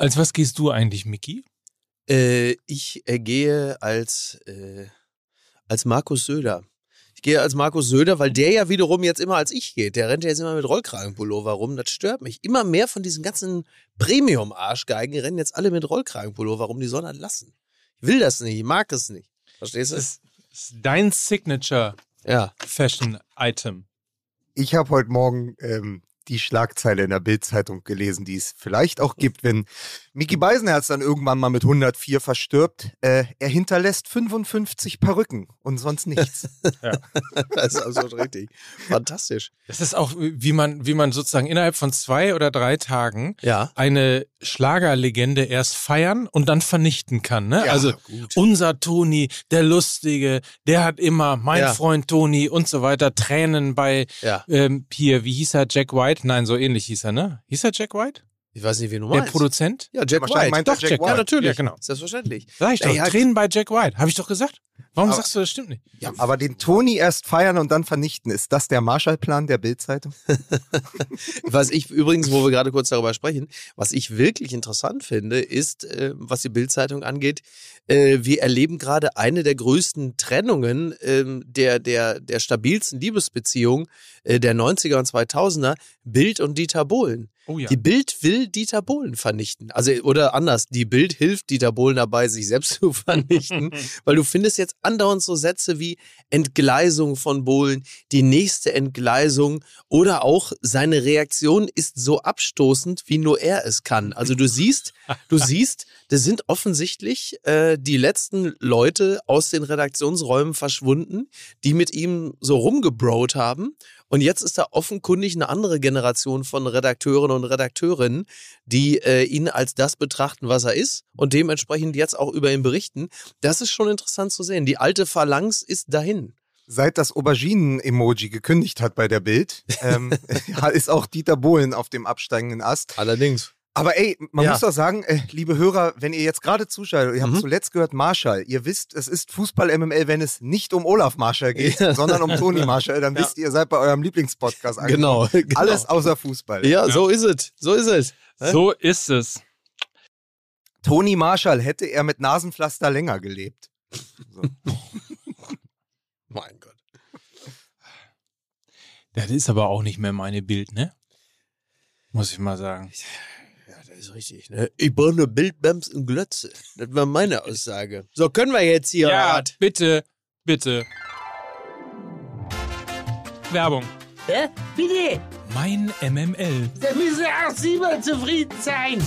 Als was gehst du eigentlich, Mickey? Äh, ich äh, gehe als, äh, als Markus Söder. Ich gehe als Markus Söder, weil der ja wiederum jetzt immer als ich geht. Der rennt ja jetzt immer mit Rollkragenpullover rum. Das stört mich. Immer mehr von diesen ganzen Premium-Arschgeigen rennen jetzt alle mit Rollkragenpullover rum. Die sollen das lassen. Ich will das nicht. Ich mag das nicht. Verstehst du? Das ist dein Signature ja. Fashion Item. Ich habe heute Morgen ähm, die Schlagzeile in der Bildzeitung gelesen, die es vielleicht auch gibt, wenn Mickey Beisenherz dann irgendwann mal mit 104 verstirbt. Äh, er hinterlässt 55 Perücken und sonst nichts. ja. Das ist absolut richtig. Fantastisch. Das ist auch, wie man, wie man sozusagen innerhalb von zwei oder drei Tagen ja. eine Schlagerlegende erst feiern und dann vernichten kann. Ne? Ja, also gut. unser Toni, der Lustige, der hat immer, mein ja. Freund Toni und so weiter, Tränen bei ähm, hier, wie hieß er, Jack White? Nein, so ähnlich hieß er, ne? Hieß er Jack White? Ich weiß nicht, wie du meinst. Der Produzent? Ja, Jack White. Meint doch, Jack, Jack White. Ja, natürlich. Ja, genau. Selbstverständlich. Sag ich doch. Ey, Tränen bei Jack White. Habe ich doch gesagt. Warum aber, sagst du, das stimmt nicht? Ja, aber den Toni erst feiern und dann vernichten, ist das der Marshallplan der Bildzeitung? was ich übrigens, wo wir gerade kurz darüber sprechen, was ich wirklich interessant finde, ist, äh, was die Bildzeitung angeht, äh, wir erleben gerade eine der größten Trennungen äh, der, der, der stabilsten Liebesbeziehungen äh, der 90er und 2000er, Bild und Dieter Bohlen. Oh ja. Die Bild will Dieter Bohlen vernichten. Also, oder anders, die Bild hilft Dieter Bohlen dabei, sich selbst zu vernichten. weil du findest jetzt andauernd so Sätze wie Entgleisung von Bohlen, die nächste Entgleisung oder auch seine Reaktion ist so abstoßend, wie nur er es kann. Also du siehst, du siehst, das sind offensichtlich äh, die letzten Leute aus den Redaktionsräumen verschwunden, die mit ihm so rumgebrot haben. Und jetzt ist da offenkundig eine andere Generation von Redakteuren und Redakteurinnen, die äh, ihn als das betrachten, was er ist und dementsprechend jetzt auch über ihn berichten. Das ist schon interessant zu sehen. Die alte Phalanx ist dahin seit das Auberginen-Emoji gekündigt hat bei der Bild, ähm, ist auch Dieter Bohlen auf dem absteigenden Ast. Allerdings. Aber ey, man ja. muss doch sagen, äh, liebe Hörer, wenn ihr jetzt gerade zuschaltet, ihr mhm. habt zuletzt gehört Marshall, ihr wisst, es ist Fußball-MML, wenn es nicht um Olaf Marshall geht, ja. sondern um Toni Marshall, dann ja. wisst ihr, ihr seid bei eurem Lieblingspodcast angekommen. Genau, genau. Alles außer Fußball. Ja, so ist es. So ist es. So ist es. Toni Marshall hätte er mit Nasenpflaster länger gelebt. So. mein Gott. Das ist aber auch nicht mehr meine Bild, ne? Muss ich mal sagen ist richtig. Ne? Ich brauche nur Bildbams und Glötze. Das war meine Aussage. So, können wir jetzt hier. Ja, Art. bitte, bitte. Werbung. Hä? Bitte? Mein MML. Da müssen auch Sie mal zufrieden sein.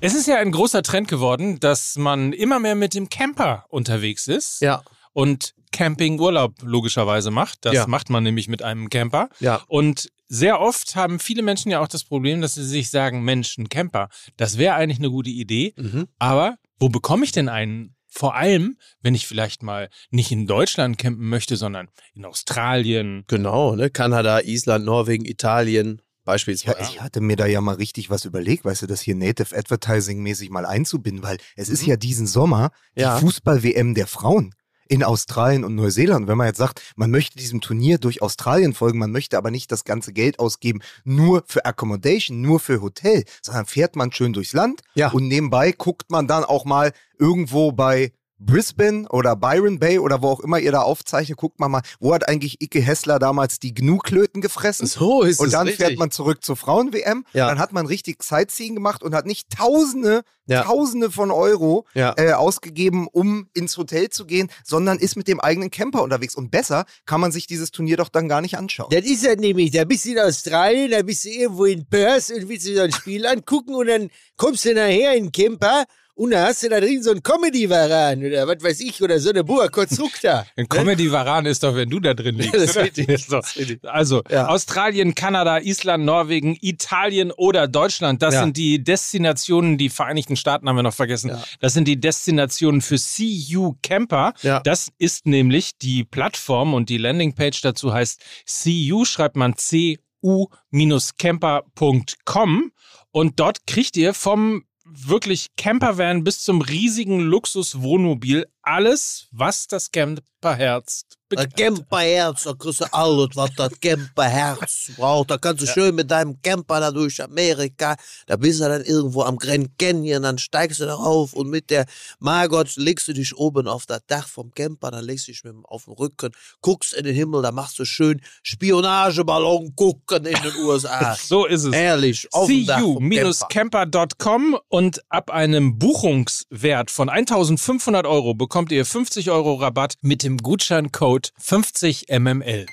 Es ist ja ein großer Trend geworden, dass man immer mehr mit dem Camper unterwegs ist. Ja. Und Campingurlaub logischerweise macht. Das ja. macht man nämlich mit einem Camper. Ja. Und sehr oft haben viele Menschen ja auch das Problem, dass sie sich sagen, Mensch, ein Camper, das wäre eigentlich eine gute Idee. Mhm. Aber wo bekomme ich denn einen? Vor allem, wenn ich vielleicht mal nicht in Deutschland campen möchte, sondern in Australien. Genau, ne? Kanada, Island, Norwegen, Italien. Beispielsweise. Ja, ich hatte mir da ja mal richtig was überlegt, weißt du, das hier Native Advertising mäßig mal einzubinden, weil es mhm. ist ja diesen Sommer die ja. Fußball-WM der Frauen in Australien und Neuseeland. Wenn man jetzt sagt, man möchte diesem Turnier durch Australien folgen, man möchte aber nicht das ganze Geld ausgeben nur für Accommodation, nur für Hotel, sondern fährt man schön durchs Land ja. und nebenbei guckt man dann auch mal irgendwo bei Brisbane oder Byron Bay oder wo auch immer ihr da aufzeichnet, guckt man mal, wo hat eigentlich Ike Hessler damals die Gnu-Klöten gefressen? So ist Und dann richtig. fährt man zurück zur Frauen-WM. Ja. Dann hat man richtig Sightseeing gemacht und hat nicht Tausende, ja. Tausende von Euro ja. äh, ausgegeben, um ins Hotel zu gehen, sondern ist mit dem eigenen Camper unterwegs. Und besser kann man sich dieses Turnier doch dann gar nicht anschauen. Das ist ja nämlich, da bist du in Australien, da bist du irgendwo in Perth und willst dir so ein Spiel angucken und dann kommst du nachher in den Camper und da hast du da drin so ein Comedy-Varan oder was weiß ich, oder so eine Boa Konstrukta. Ein Comedy-Varan ist doch, wenn du da drin liegst. das ist richtig. So. Also ja. Australien, Kanada, Island, Norwegen, Italien oder Deutschland, das ja. sind die Destinationen, die Vereinigten Staaten haben wir noch vergessen. Ja. Das sind die Destinationen für CU Camper. Das ist nämlich die Plattform und die Landingpage dazu heißt CU, schreibt man cu-camper.com und dort kriegt ihr vom wirklich Campervan bis zum riesigen Luxuswohnmobil alles, was das Camperherz ein Camperherz, da kriegst du alles, was das Camperherz braucht. Da kannst du ja. schön mit deinem Camper da durch Amerika, da bist du dann irgendwo am Grand Canyon, dann steigst du darauf und mit der Margot legst du dich oben auf das Dach vom Camper, dann legst du dich mit auf den Rücken, guckst in den Himmel, da machst du schön Spionageballon gucken in den USA. so ist es. Ehrlich, auf CU-camper.com und ab einem Buchungswert von 1500 Euro bekommt ihr 50 Euro Rabatt mit dem Gutscheincode Code 50mml.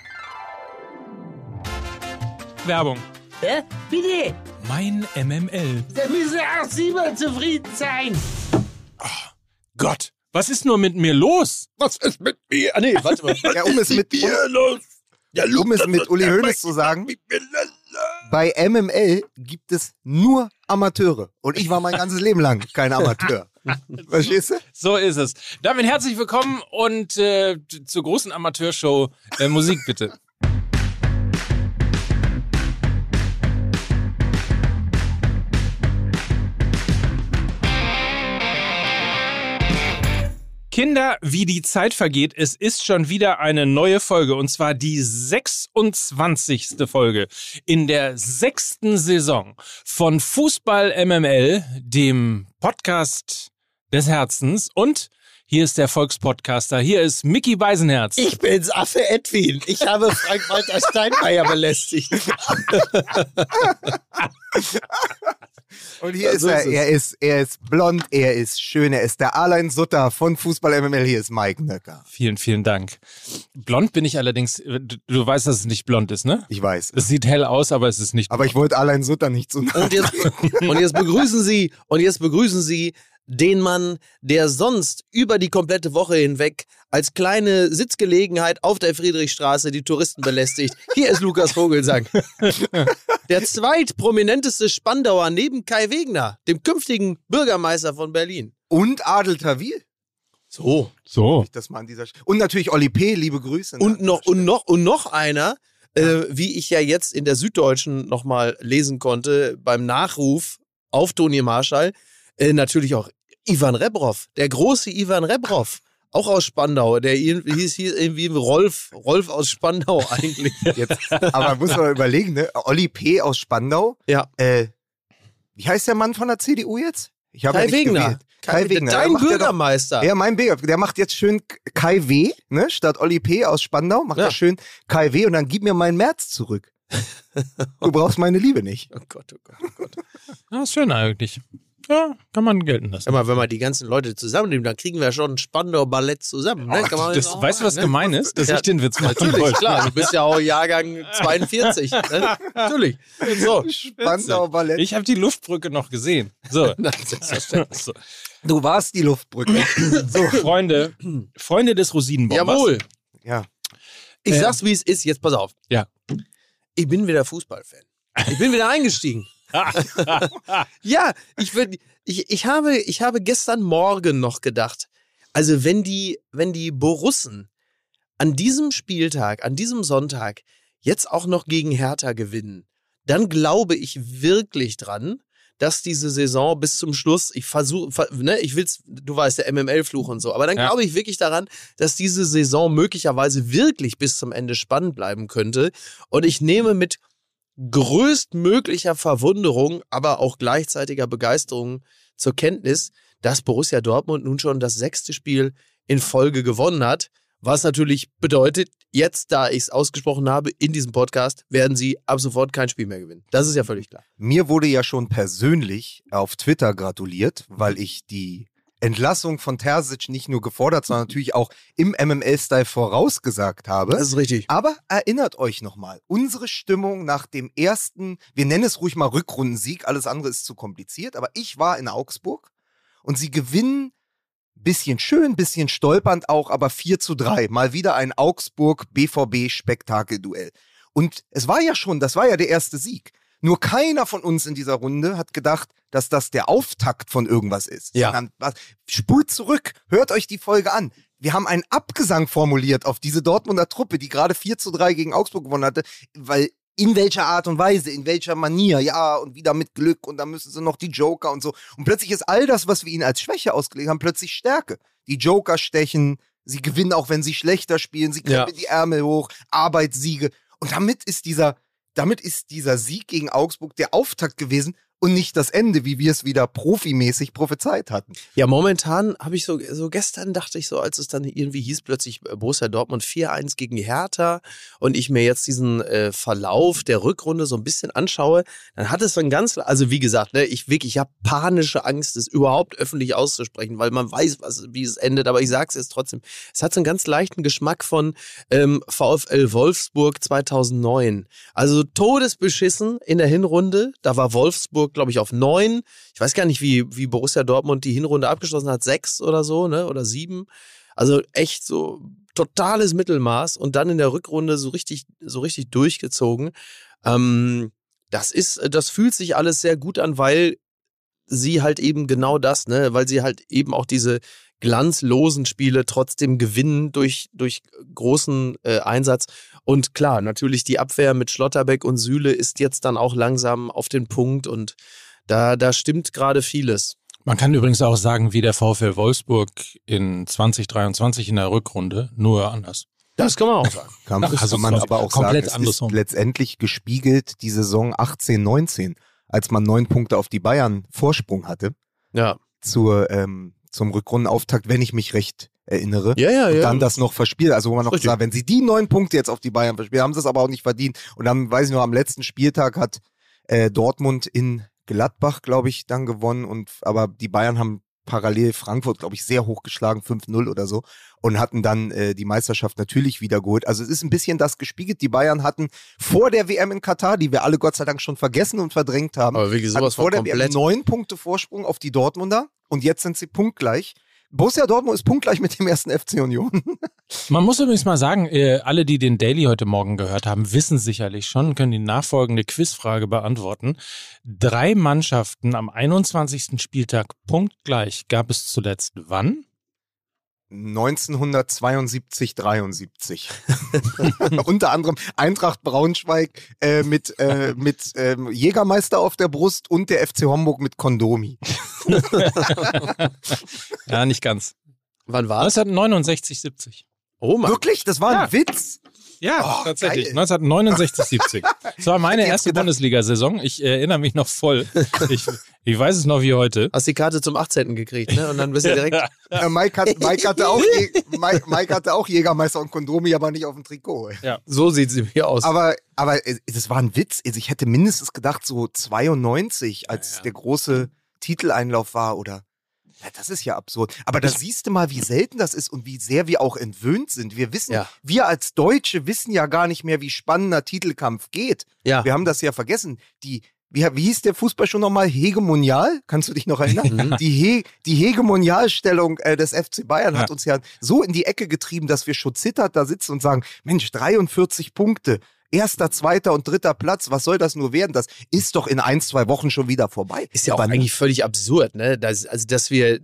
Werbung. Ja, bitte. Mein MML. Da müssen auch Sie mal zufrieden sein. Oh, Gott, was ist nur mit mir los? Was ist mit mir? Ah, nee, warte mal. ja, um es mit, mir los. Ja, um es mit Uli Hoeneß zu sagen, bei MML gibt es nur Amateure. Und ich war mein ganzes Leben lang kein Amateur. Verstehst du? So ist es. Damit herzlich willkommen und äh, zur großen Amateurshow äh, Musik bitte. Kinder, wie die Zeit vergeht, es ist schon wieder eine neue Folge und zwar die 26. Folge in der sechsten Saison von Fußball MML, dem Podcast des Herzens. Und hier ist der Volkspodcaster. Hier ist Mickey Beisenherz. Ich bin's, Affe Edwin. Ich habe Frank-Walter Steinmeier belästigt. Und hier ist er. Ist er ist, er ist blond, er ist schön, er ist der Alain Sutter von Fußball MML. Hier ist Mike Nöcker. Vielen, vielen Dank. Blond bin ich allerdings, du, du weißt, dass es nicht blond ist, ne? Ich weiß. Es sieht hell aus, aber es ist nicht blond. Aber ich wollte Alain Sutter nicht zu so und jetzt, und jetzt begrüßen Sie, und jetzt begrüßen Sie den Mann, der sonst über die komplette Woche hinweg als kleine Sitzgelegenheit auf der Friedrichstraße die Touristen belästigt. Hier ist Lukas Vogelsang. Der zweitprominenteste Spandauer neben Kai Wegner, dem künftigen Bürgermeister von Berlin. Und Adel Tawil. So. So. Das mal an dieser und natürlich Olli P., liebe Grüße. Und noch, und noch, und noch einer, äh, wie ich ja jetzt in der Süddeutschen nochmal lesen konnte, beim Nachruf auf Toni Marschall, äh, natürlich auch Ivan Rebrov, der große Ivan Rebrov. Auch aus Spandau, der hieß, hieß irgendwie Rolf, Rolf aus Spandau eigentlich. Jetzt, aber muss man überlegen, ne? Olli P. aus Spandau. Ja. Äh, wie heißt der Mann von der CDU jetzt? Ich Kai ja Wegner. Kai, Kai Wegner. Dein Bürgermeister. Ja, mein Bürgermeister. Der macht jetzt schön Kai W. Ne? Statt Olli P. aus Spandau macht ja. er schön Kai W. und dann gib mir meinen März zurück. du brauchst meine Liebe nicht. Oh Gott, oh Gott, oh Gott. Das ist schön eigentlich. Ja, kann man gelten lassen. Sag wenn wir die ganzen Leute zusammennehmen, dann kriegen wir schon ein Spandauer Ballett zusammen. Ne? Oh, das, auch, weißt du, was ne? gemein ist? Dass ja, ich den Witz machen Natürlich, wollte. klar. Du bist ja auch Jahrgang 42. ne? Natürlich. So. Spandauer Ballett. Ich habe die Luftbrücke noch gesehen. So. so. Du warst die Luftbrücke. so, Freunde. Freunde des Rosinenbombers. Jawohl. Ja. Ich äh, sag's, wie es ist. Jetzt pass auf. Ja. Ich bin wieder Fußballfan. Ich bin wieder eingestiegen. ja, ich, würd, ich, ich, habe, ich habe gestern Morgen noch gedacht, also wenn die, wenn die Borussen an diesem Spieltag, an diesem Sonntag jetzt auch noch gegen Hertha gewinnen, dann glaube ich wirklich dran, dass diese Saison bis zum Schluss, ich versuche, ne, ich will's, du weißt, der MML-Fluch und so, aber dann ja. glaube ich wirklich daran, dass diese Saison möglicherweise wirklich bis zum Ende spannend bleiben könnte. Und ich nehme mit größtmöglicher Verwunderung, aber auch gleichzeitiger Begeisterung zur Kenntnis, dass Borussia Dortmund nun schon das sechste Spiel in Folge gewonnen hat. Was natürlich bedeutet, jetzt, da ich es ausgesprochen habe, in diesem Podcast werden sie ab sofort kein Spiel mehr gewinnen. Das ist ja völlig klar. Mir wurde ja schon persönlich auf Twitter gratuliert, weil ich die Entlassung von Terzic nicht nur gefordert, sondern natürlich auch im MML-Style vorausgesagt habe. Das ist richtig. Aber erinnert euch nochmal, unsere Stimmung nach dem ersten, wir nennen es ruhig mal Rückrundensieg, alles andere ist zu kompliziert, aber ich war in Augsburg und sie gewinnen bisschen schön, bisschen stolpernd auch, aber 4 zu 3. Mal wieder ein Augsburg-BVB-Spektakelduell. Und es war ja schon, das war ja der erste Sieg. Nur keiner von uns in dieser Runde hat gedacht, dass das der Auftakt von irgendwas ist. Ja. Sondern, spult zurück, hört euch die Folge an. Wir haben einen Abgesang formuliert auf diese Dortmunder Truppe, die gerade 4 zu 3 gegen Augsburg gewonnen hatte, weil in welcher Art und Weise, in welcher Manier, ja, und wieder mit Glück und dann müssen sie noch die Joker und so. Und plötzlich ist all das, was wir ihnen als Schwäche ausgelegt haben, plötzlich Stärke. Die Joker stechen, sie gewinnen auch, wenn sie schlechter spielen, sie krempeln ja. die Ärmel hoch, Arbeitssiege. Und damit ist dieser, damit ist dieser Sieg gegen Augsburg der Auftakt gewesen und nicht das Ende, wie wir es wieder profimäßig prophezeit hatten. Ja, momentan habe ich so, so gestern dachte ich so, als es dann irgendwie hieß, plötzlich äh, Borussia Dortmund 4-1 gegen Hertha und ich mir jetzt diesen äh, Verlauf der Rückrunde so ein bisschen anschaue, dann hat es dann ganz, also wie gesagt, ne, ich wirklich, ich habe panische Angst, es überhaupt öffentlich auszusprechen, weil man weiß, was, wie es endet, aber ich sage es jetzt trotzdem. Es hat so einen ganz leichten Geschmack von ähm, VfL Wolfsburg 2009. Also todesbeschissen in der Hinrunde, da war Wolfsburg Wolfsburg, glaube ich, auf neun. Ich weiß gar nicht, wie, wie Borussia Dortmund die Hinrunde abgeschlossen hat, sechs oder so, ne? Oder sieben. Also echt so totales Mittelmaß und dann in der Rückrunde so richtig, so richtig durchgezogen. Ähm, das ist, das fühlt sich alles sehr gut an, weil sie halt eben genau das, ne, weil sie halt eben auch diese glanzlosen Spiele trotzdem gewinnen durch, durch großen äh, Einsatz. Und klar, natürlich die Abwehr mit Schlotterbeck und Süle ist jetzt dann auch langsam auf den Punkt und da, da stimmt gerade vieles. Man kann übrigens auch sagen, wie der VfL Wolfsburg in 2023 in der Rückrunde, nur anders. Das kann man auch sagen. Kann, also man aber auch sagen, es ist letztendlich gespiegelt die Saison 18, 19, als man neun Punkte auf die Bayern Vorsprung hatte. Ja. Zur ähm, zum Rückrundenauftakt, wenn ich mich recht erinnere. Ja, ja, ja. Und dann das noch verspielt. Also wo man noch Richtig. sagt, wenn sie die neun Punkte jetzt auf die Bayern verspielen, haben sie es aber auch nicht verdient. Und dann, weiß ich noch, am letzten Spieltag hat äh, Dortmund in Gladbach, glaube ich, dann gewonnen. Und aber die Bayern haben parallel Frankfurt, glaube ich, sehr hoch geschlagen, 5-0 oder so, und hatten dann äh, die Meisterschaft natürlich wiedergeholt. Also es ist ein bisschen das gespiegelt. Die Bayern hatten vor der WM in Katar, die wir alle Gott sei Dank schon vergessen und verdrängt haben, aber wirklich sowas vor der WM neun Punkte Vorsprung auf die Dortmunder und jetzt sind sie punktgleich. Borussia Dortmund ist punktgleich mit dem ersten FC Union. Man muss übrigens mal sagen, äh, alle, die den Daily heute Morgen gehört haben, wissen sicherlich schon, können die nachfolgende Quizfrage beantworten. Drei Mannschaften am 21. Spieltag punktgleich gab es zuletzt wann? 1972, 73. Unter anderem Eintracht Braunschweig äh, mit, äh, mit ähm, Jägermeister auf der Brust und der FC Homburg mit Kondomi. ja, nicht ganz. Wann war es? 1969, 70. Oh Mann. Wirklich? Das war ein ja. Witz? Ja, oh, tatsächlich. Geil. 1969, 70. Das war meine erste Bundesliga-Saison. Ich erinnere mich noch voll. Ich, ich weiß es noch wie heute. Hast die Karte zum 18. gekriegt, ne? Und dann bist du direkt. ja, Mike, hat, Mike, hatte auch, Mike, Mike, hatte auch Jägermeister und Kondomi, aber nicht auf dem Trikot. Ja, so sieht sie mir aus. Aber, aber das war ein Witz. Also ich hätte mindestens gedacht, so 92, als ja, ja. der große Titeleinlauf war oder ja, das ist ja absurd. Aber da siehst du mal, wie selten das ist und wie sehr wir auch entwöhnt sind. Wir wissen, ja. wir als Deutsche wissen ja gar nicht mehr, wie spannender Titelkampf geht. Ja. Wir haben das ja vergessen. Die, wie, wie hieß der Fußball schon nochmal? Hegemonial? Kannst du dich noch erinnern? Mhm. die, He, die Hegemonialstellung äh, des FC Bayern ja. hat uns ja so in die Ecke getrieben, dass wir schon zittert da sitzen und sagen, Mensch, 43 Punkte erster, zweiter und dritter Platz, was soll das nur werden? Das ist doch in ein, zwei Wochen schon wieder vorbei. Ist ja auch Aber eigentlich völlig absurd, ne? Das, also, dass wir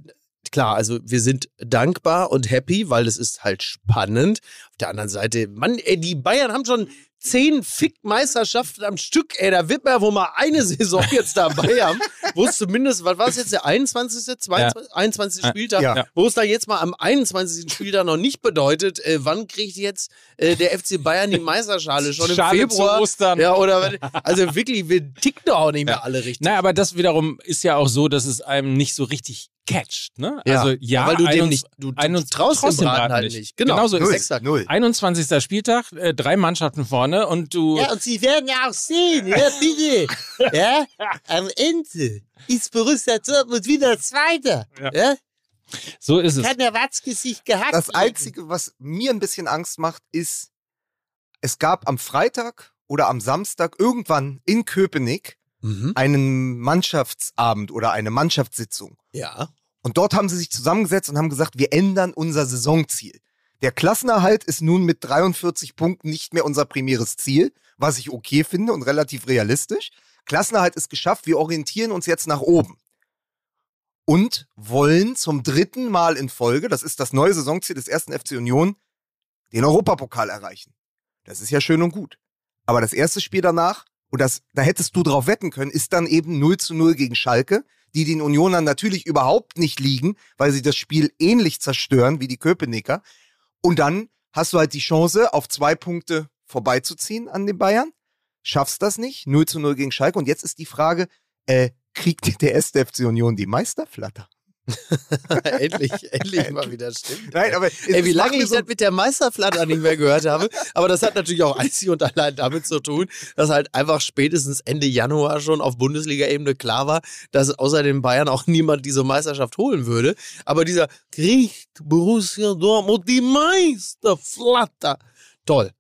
klar, also wir sind dankbar und happy, weil es ist halt spannend. Auf der anderen Seite, Mann, ey, die Bayern haben schon zehn Fick-Meisterschaften am Stück, ey, da wird man ja wohl mal eine Saison jetzt dabei haben, wo es zumindest, was war es jetzt, der 21., 22, ja. 21. Spieltag, ja. wo es da jetzt mal am 21. Spieltag noch nicht bedeutet, äh, wann kriegt jetzt äh, der FC Bayern die Meisterschale? Schon im Schale Februar? Ostern. Ja, oder, also wirklich, wir ticken doch auch nicht mehr alle richtig. Naja, aber das wiederum ist ja auch so, dass es einem nicht so richtig catcht, ne? Ja. Also ja, weil du dem nicht, du, du traust dem Braten halt nicht. nicht. Genau, genau so null, ist exakt. Null. 21. Spieltag, äh, drei Mannschaften vorne und du. Ja, und sie werden ja auch sehen, ja, bitte. ja, am Ende ist Borussia Dortmund wieder Zweiter. Ja. ja? So ist es. Kann der Watzgesicht gehackt Das Einzige, was mir ein bisschen Angst macht, ist, es gab am Freitag oder am Samstag irgendwann in Köpenick mhm. einen Mannschaftsabend oder eine Mannschaftssitzung. Ja. Und dort haben sie sich zusammengesetzt und haben gesagt, wir ändern unser Saisonziel. Der Klassenerhalt ist nun mit 43 Punkten nicht mehr unser primäres Ziel, was ich okay finde und relativ realistisch. Klassenerhalt ist geschafft, wir orientieren uns jetzt nach oben. Und wollen zum dritten Mal in Folge, das ist das neue Saisonziel des ersten FC Union, den Europapokal erreichen. Das ist ja schön und gut. Aber das erste Spiel danach, und das, da hättest du drauf wetten können, ist dann eben 0 zu 0 gegen Schalke, die den Unionern natürlich überhaupt nicht liegen, weil sie das Spiel ähnlich zerstören wie die Köpenicker. Und dann hast du halt die Chance, auf zwei Punkte vorbeizuziehen an den Bayern. Schaffst das nicht, 0 zu 0 gegen Schalke. Und jetzt ist die Frage, äh, kriegt der SFC Union die Meisterflatter? endlich, endlich mal wieder stimmt. Nein, aber Ey, wie lange ich so das mit der Meisterflatter nicht mehr gehört habe. Aber das hat natürlich auch einzig und allein damit zu tun, dass halt einfach spätestens Ende Januar schon auf Bundesliga-Ebene klar war, dass außer den Bayern auch niemand diese Meisterschaft holen würde. Aber dieser kriegt Borussia Dortmund die Meisterflatter. Toll.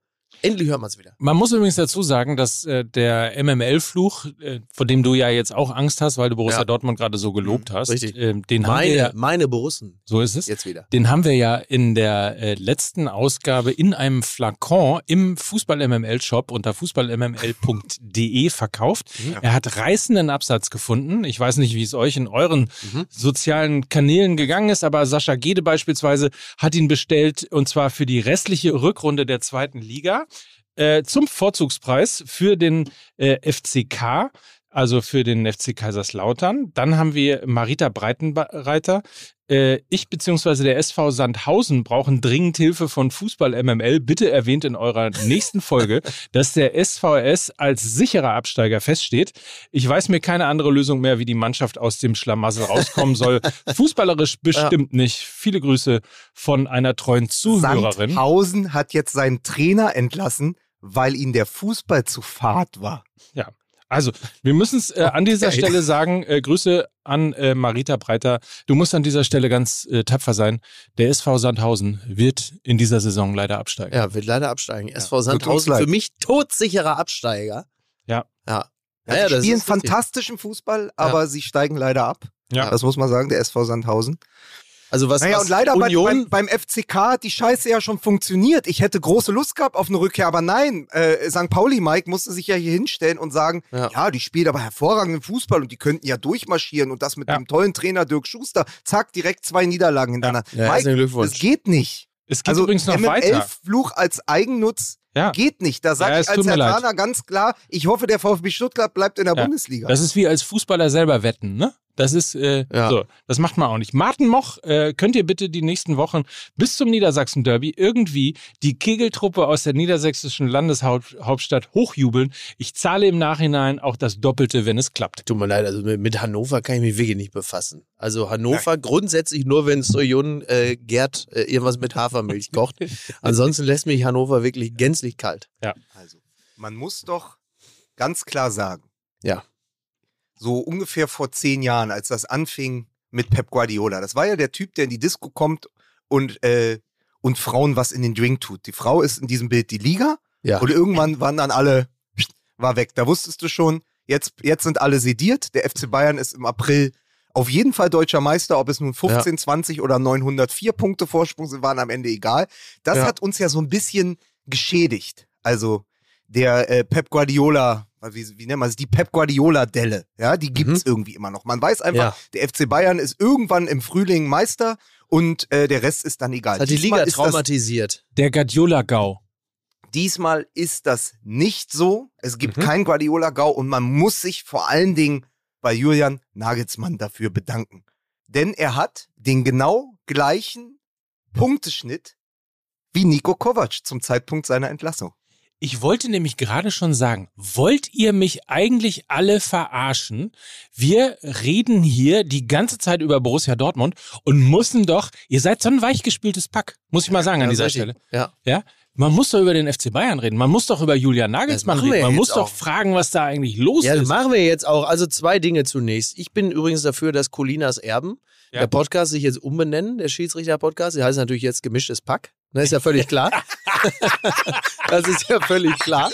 Endlich hört man es wieder. Man muss übrigens dazu sagen, dass äh, der MML-Fluch, äh, vor dem du ja jetzt auch Angst hast, weil du Borussia ja. Dortmund gerade so gelobt hast, Richtig. Äh, den meine, haben wir ja, meine Borussen. So ist es. Jetzt wieder. Den haben wir ja in der äh, letzten Ausgabe in einem Flakon im Fußball-MML-Shop unter fußballmml.de verkauft. Ja. Er hat reißenden Absatz gefunden. Ich weiß nicht, wie es euch in euren mhm. sozialen Kanälen gegangen ist, aber Sascha Gede beispielsweise hat ihn bestellt und zwar für die restliche Rückrunde der zweiten Liga äh, zum Vorzugspreis für den äh, FCK, also für den FC Kaiserslautern. Dann haben wir Marita Breitenreiter. Äh, ich bzw. der SV Sandhausen brauchen dringend Hilfe von Fußball MML. Bitte erwähnt in eurer nächsten Folge, dass der SVS als sicherer Absteiger feststeht. Ich weiß mir keine andere Lösung mehr, wie die Mannschaft aus dem Schlamassel rauskommen soll. Fußballerisch bestimmt ja. nicht. Viele Grüße von einer treuen Zuhörerin. Sandhausen hat jetzt seinen Trainer entlassen, weil ihnen der Fußball zu fad war. Ja. Also, wir müssen es äh, an dieser Stelle sagen, äh, Grüße an äh, Marita Breiter. Du musst an dieser Stelle ganz äh, tapfer sein. Der SV Sandhausen wird in dieser Saison leider absteigen. Ja, wird leider absteigen. Ja. SV Sandhausen für mich todsicherer Absteiger. Ja. Ja. ja, ja sie spielen fantastischen Fußball, aber ja. sie steigen leider ab. Ja. Das muss man sagen, der SV Sandhausen. Also was, naja, was und leider Union beim, beim, FCK hat die Scheiße ja schon funktioniert. Ich hätte große Lust gehabt auf eine Rückkehr, aber nein, äh, St. Pauli Mike musste sich ja hier hinstellen und sagen, ja, ja die spielt aber hervorragenden Fußball und die könnten ja durchmarschieren und das mit ja. dem tollen Trainer Dirk Schuster. Zack, direkt zwei Niederlagen hintereinander. Ja. Mike, das geht nicht. Es geht also, übrigens noch MML weiter. Fluch als Eigennutz ja. Geht nicht. Da sage ja, ich als Herr ganz klar, ich hoffe, der VfB Stuttgart bleibt in der ja. Bundesliga. Das ist wie als Fußballer selber wetten, ne? Das ist äh, ja. so, das macht man auch nicht. Martin Moch, äh, könnt ihr bitte die nächsten Wochen bis zum Niedersachsen-Derby irgendwie die Kegeltruppe aus der niedersächsischen Landeshauptstadt hochjubeln? Ich zahle im Nachhinein auch das Doppelte, wenn es klappt. Tut mir leid, also mit, mit Hannover kann ich mich wirklich nicht befassen. Also Hannover Nein. grundsätzlich nur, wenn Sojon äh, Gerd äh, irgendwas mit Hafermilch kocht. Ansonsten lässt mich Hannover wirklich gänzlich kalt. Ja. Also, man muss doch ganz klar sagen. Ja so ungefähr vor zehn Jahren, als das anfing mit Pep Guardiola. Das war ja der Typ, der in die Disco kommt und, äh, und Frauen was in den Drink tut. Die Frau ist in diesem Bild die Liga ja. und irgendwann waren dann alle, war weg. Da wusstest du schon, jetzt, jetzt sind alle sediert. Der FC Bayern ist im April auf jeden Fall deutscher Meister, ob es nun 15, ja. 20 oder 904 Punkte Vorsprung sind, waren am Ende egal. Das ja. hat uns ja so ein bisschen geschädigt. Also der äh, Pep Guardiola wie, wie nennt man es, die Pep Guardiola-Delle, ja, die gibt's mhm. irgendwie immer noch. Man weiß einfach, ja. der FC Bayern ist irgendwann im Frühling Meister und äh, der Rest ist dann egal. Das hat die Liga traumatisiert. der Guardiola-Gau. Diesmal ist das nicht so. Es gibt mhm. kein Guardiola-Gau und man muss sich vor allen Dingen bei Julian Nagelsmann dafür bedanken. Denn er hat den genau gleichen Punkteschnitt wie Nico Kovac zum Zeitpunkt seiner Entlassung. Ich wollte nämlich gerade schon sagen, wollt ihr mich eigentlich alle verarschen? Wir reden hier die ganze Zeit über Borussia Dortmund und müssen doch, ihr seid so ein weichgespieltes Pack, muss ich mal sagen an dieser Stelle. Ja. Ja? Man muss doch über den FC Bayern reden. Man muss doch über Julian Nagelsmann reden. Man muss doch auch. fragen, was da eigentlich los ja, ist. Ja, das machen wir jetzt auch. Also zwei Dinge zunächst. Ich bin übrigens dafür, dass Colinas Erben, ja. der Podcast, sich jetzt umbenennen, der Schiedsrichter-Podcast. Der heißt natürlich jetzt gemischtes Pack. Das ne, ist ja völlig klar. das ist ja völlig klar.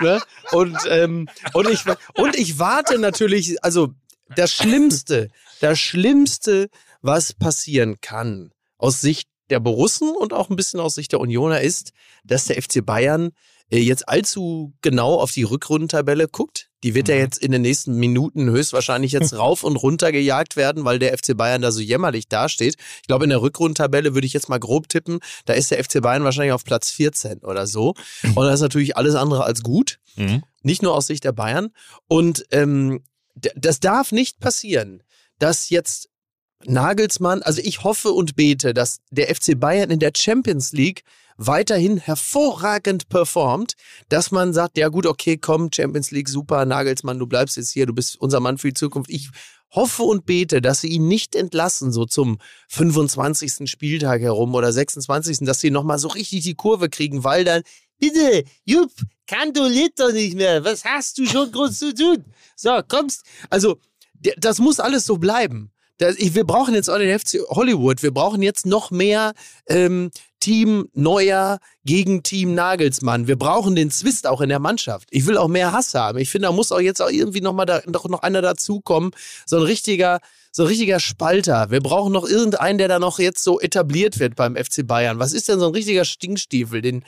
Ne? Und, ähm, und, ich, und ich warte natürlich, also das Schlimmste, das Schlimmste, was passieren kann, aus Sicht der Borussen und auch ein bisschen aus Sicht der Unioner, ist, dass der FC Bayern äh, jetzt allzu genau auf die Rückrundentabelle guckt Die wird mhm. ja jetzt in den nächsten Minuten höchstwahrscheinlich jetzt rauf und runter gejagt werden, weil der FC Bayern da so jämmerlich dasteht. Ich glaube, in der Rückrundentabelle würde ich jetzt mal grob tippen, da ist der FC Bayern wahrscheinlich auf Platz 14 oder so. Und das ist natürlich alles andere als gut. Mhm. Nicht nur aus Sicht der Bayern. Und ähm, das darf nicht passieren, dass jetzt Nagelsmann, also ich hoffe und bete, dass der FC Bayern in der Champions League weiterhin hervorragend performt, dass man sagt, ja gut, okay, komm, Champions League, super, Nagelsmann, du bleibst jetzt hier, du bist unser Mann für die Zukunft. Ich hoffe und bete, dass sie ihn nicht entlassen, so zum 25. Spieltag herum oder 26., dass sie nochmal so richtig die Kurve kriegen, weil dann, bitte, Jupp, kanduliert doch nicht mehr, was hast du schon groß zu tun? So, kommst, also, das muss alles so bleiben. Wir brauchen jetzt auch den FC Hollywood. Wir brauchen jetzt noch mehr ähm, Team Neuer gegen Team Nagelsmann. Wir brauchen den Zwist auch in der Mannschaft. Ich will auch mehr Hass haben. Ich finde, da muss auch jetzt auch irgendwie noch mal da, noch, noch einer dazukommen. So ein richtiger, so ein richtiger Spalter. Wir brauchen noch irgendeinen, der da noch jetzt so etabliert wird beim FC Bayern. Was ist denn so ein richtiger Stinkstiefel? Den,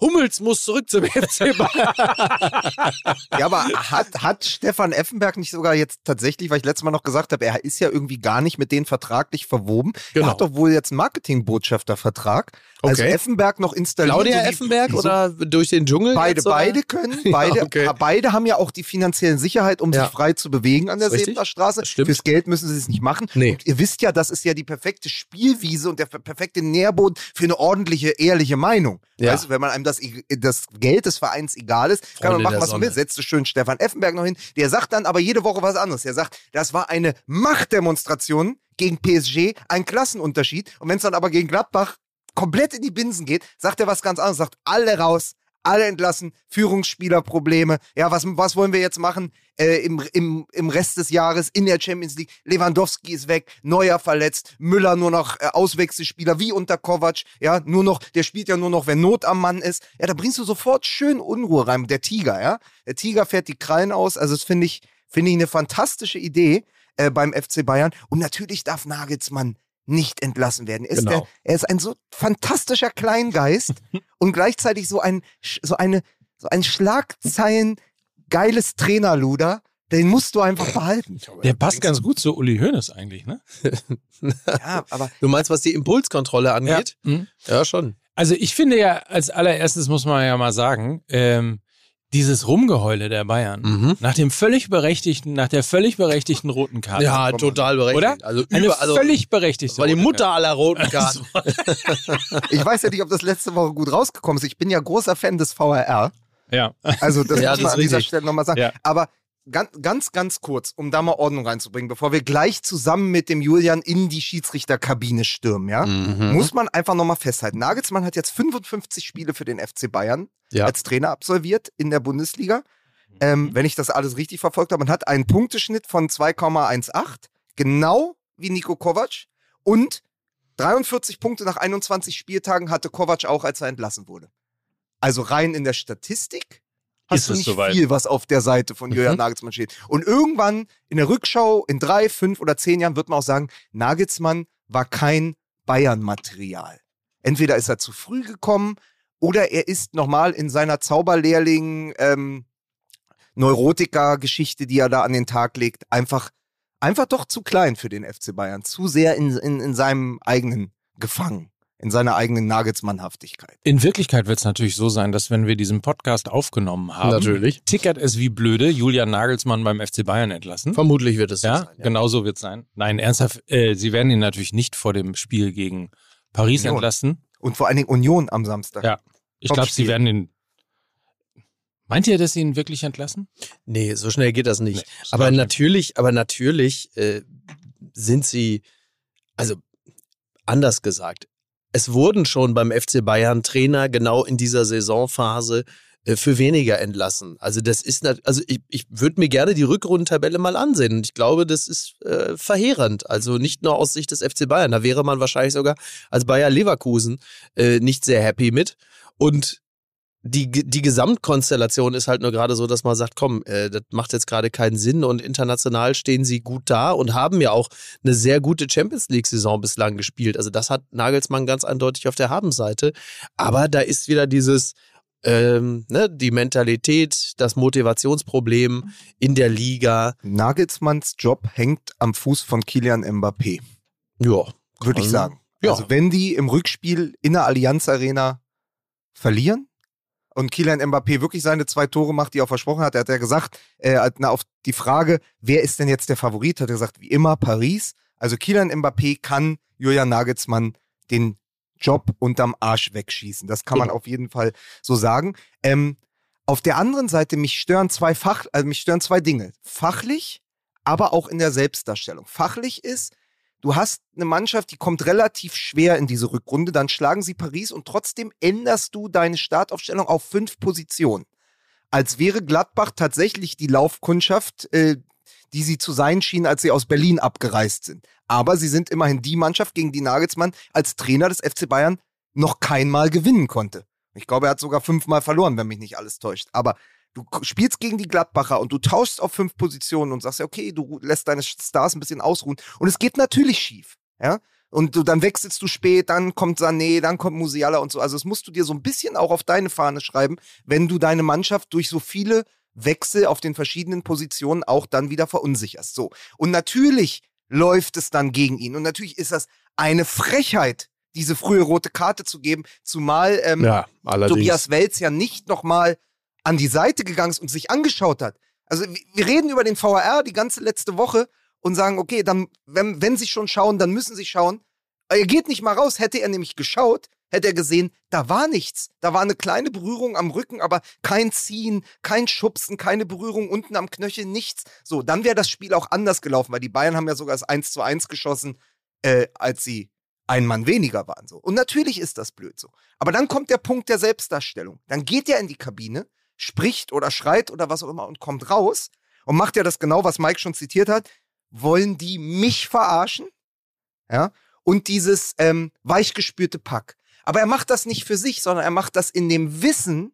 Hummels muss zurück zum FC Bayern. ja, aber hat, hat Stefan Effenberg nicht sogar jetzt tatsächlich, weil ich letztes Mal noch gesagt habe, er ist ja irgendwie gar nicht mit denen vertraglich verwoben. Genau. Er hat doch wohl jetzt einen Marketingbotschaftervertrag. Also okay. Also Effenberg noch installiert. Claudia so Effenberg so oder durch den Dschungel? Beide, jetzt, beide können. Beide, ja, okay. beide haben ja auch die finanziellen Sicherheit, um ja. sich frei zu bewegen an der Straße. Fürs Geld müssen sie es nicht machen. Nee. Und ihr wisst ja, das ist ja die perfekte Spielwiese und der perfekte Nährboden für eine ordentliche, ehrliche Meinung. Ja. Weißt du, wenn man einem das, das Geld des Vereins egal ist, Freunde kann man machen, was man will. Setzt du schön Stefan Effenberg noch hin. Der sagt dann aber jede Woche was anderes. Er sagt, das war eine Machtdemonstration gegen PSG, ein Klassenunterschied. Und wenn es dann aber gegen Gladbach komplett in die Binsen geht, sagt er was ganz anderes, sagt alle raus, alle entlassen, Führungsspielerprobleme. Ja, was, was wollen wir jetzt machen äh, im, im, im Rest des Jahres in der Champions League? Lewandowski ist weg, Neuer verletzt, Müller nur noch äh, Auswechselspieler wie unter Kovac. Ja, nur noch, der spielt ja nur noch, wenn Not am Mann ist. Ja, da bringst du sofort schön Unruhe rein. Der Tiger, ja. Der Tiger fährt die Krallen aus. Also, das finde ich, finde ich eine fantastische Idee äh, beim FC Bayern. Und natürlich darf Nagelsmann nicht entlassen werden. Er ist, genau. der, er ist ein so fantastischer Kleingeist und gleichzeitig so ein, so eine, so ein Schlagzeilen geiles Trainerluder. Den musst du einfach behalten. Der passt ganz gut zu Uli Hoeneß eigentlich, ne? ja, aber. Du meinst, was die Impulskontrolle angeht? Ja, mhm. ja schon. Also ich finde ja, als allererstes muss man ja mal sagen, ähm, dieses Rumgeheule der Bayern mhm. nach dem völlig berechtigten, nach der völlig berechtigten roten Karte. Ja, total berechtigt. Oder? Also Eine über, also völlig berechtigte. War die Mutter aller roten Karten. ich weiß ja nicht, ob das letzte Woche gut rausgekommen ist. Ich bin ja großer Fan des VRR. Ja. Also das ja, muss man an dieser Stelle nochmal sagen. Ja. Aber ganz, ganz, ganz kurz, um da mal Ordnung reinzubringen, bevor wir gleich zusammen mit dem Julian in die Schiedsrichterkabine stürmen, ja, mhm. muss man einfach nochmal festhalten. Nagelsmann hat jetzt 55 Spiele für den FC Bayern ja. als Trainer absolviert in der Bundesliga. Ähm, mhm. wenn ich das alles richtig verfolgt habe, man hat einen Punkteschnitt von 2,18, genau wie Nico Kovac und 43 Punkte nach 21 Spieltagen hatte Kovac auch, als er entlassen wurde. Also rein in der Statistik hast ist du nicht soweit? viel, was auf der Seite von Julian mhm. Nagelsmann steht. Und irgendwann in der Rückschau in drei, fünf oder zehn Jahren wird man auch sagen, Nagelsmann war kein Bayern-Material. Entweder ist er zu früh gekommen oder er ist nochmal in seiner Zauberlehrling ähm, Neurotiker-Geschichte, die er da an den Tag legt, einfach, einfach doch zu klein für den FC Bayern. Zu sehr in, in, in seinem eigenen Gefangen in seiner eigenen Nagelsmannhaftigkeit. In Wirklichkeit wird es natürlich so sein, dass wenn wir diesen Podcast aufgenommen haben, natürlich. tickert es wie blöde, Julian Nagelsmann beim FC Bayern entlassen. Vermutlich wird es so ja, sein. Ja, genau so wird es sein. Nein, ernsthaft, äh, sie werden ihn natürlich nicht vor dem Spiel gegen Paris Union. entlassen. Und vor allen Dingen Union am Samstag. Ja, ich glaube, sie werden ihn Meint ihr, dass sie ihn wirklich entlassen? Nee, so schnell geht das nicht. Nee, aber natürlich, aber natürlich äh, sind sie, also anders gesagt, es wurden schon beim FC Bayern Trainer genau in dieser Saisonphase äh, für weniger entlassen. Also das ist, also ich, ich würde mir gerne die Rückrundentabelle mal ansehen. Und ich glaube, das ist äh, verheerend. Also nicht nur aus Sicht des FC Bayern. Da wäre man wahrscheinlich sogar als Bayer Leverkusen äh, nicht sehr happy mit. Und die, die Gesamtkonstellation ist halt nur gerade so, dass man sagt, komm, äh, das macht jetzt gerade keinen Sinn und international stehen sie gut da und haben ja auch eine sehr gute Champions League-Saison bislang gespielt. Also das hat Nagelsmann ganz eindeutig auf der Habenseite. Aber da ist wieder dieses, ähm, ne, die Mentalität, das Motivationsproblem in der Liga. Nagelsmanns Job hängt am Fuß von Kilian Mbappé. Ja. Würde ich sagen. Ja. Also wenn die im Rückspiel in der Allianz Arena verlieren und Kilian Mbappé wirklich seine zwei Tore macht, die er versprochen hat, er hat ja gesagt, äh, na, auf die Frage, wer ist denn jetzt der Favorit, hat er gesagt, wie immer Paris. Also Kilian Mbappé kann Julian Nagelsmann den Job unterm Arsch wegschießen. Das kann man auf jeden Fall so sagen. Ähm, auf der anderen Seite, mich stören zwei Fach, also mich stören zwei Dinge. Fachlich, aber auch in der Selbstdarstellung. Fachlich ist, du hast eine Mannschaft, die kommt relativ schwer in diese Rückrunde, dann schlagen sie Paris und trotzdem änderst du deine Startaufstellung auf fünf Positionen. Als wäre Gladbach tatsächlich die Laufkundschaft, äh, die sie zu sein schienen, als sie aus Berlin abgereist sind. Aber sie sind immerhin die Mannschaft, gegen die Nagelsmann als Trainer des FC Bayern noch keinmal gewinnen konnte. Ich glaube, er hat sogar fünfmal verloren, wenn mich nicht alles täuscht. Aber du spielst gegen die Gladbacher und du tauschst auf fünf Positionen und sagst ja, okay, du lässt deine Stars ein bisschen ausruhen. Und es geht natürlich schief. Ja? Und du, dann wechselst du spät, dann kommt Sané, dann kommt Musiala und so. Also das musst du dir so ein bisschen auch auf deine Fahne schreiben, wenn du deine Mannschaft durch so viele Wechsel auf den verschiedenen Positionen auch dann wieder verunsicherst. So. Und natürlich läuft es dann gegen ihn. Und natürlich ist das eine Frechheit, diese frühe rote Karte zu geben, zumal ähm, ja, Tobias Welz ja nicht nochmal an die Seite gegangen ist und sich angeschaut hat. Also wir reden über den VAR die ganze letzte Woche und sagen, okay, dann, wenn, wenn sie schon schauen, dann müssen sie schauen. Er geht nicht mal raus. Hätte er nämlich geschaut, hätte er gesehen, da war nichts. Da war eine kleine Berührung am Rücken, aber kein Ziehen, kein Schubsen, keine Berührung unten am Knöchel, nichts. So, dann wäre das Spiel auch anders gelaufen, weil die Bayern haben ja sogar das 1 zu 1 geschossen, äh, als sie ein Mann weniger waren. So. Und natürlich ist das blöd so. Aber dann kommt der Punkt der Selbstdarstellung. Dann geht er in die Kabine, spricht oder schreit oder was auch immer und kommt raus und macht ja das genau, was Mike schon zitiert hat. Wollen die mich verarschen? Ja. Und dieses ähm, weichgespürte Pack. Aber er macht das nicht für sich, sondern er macht das in dem Wissen,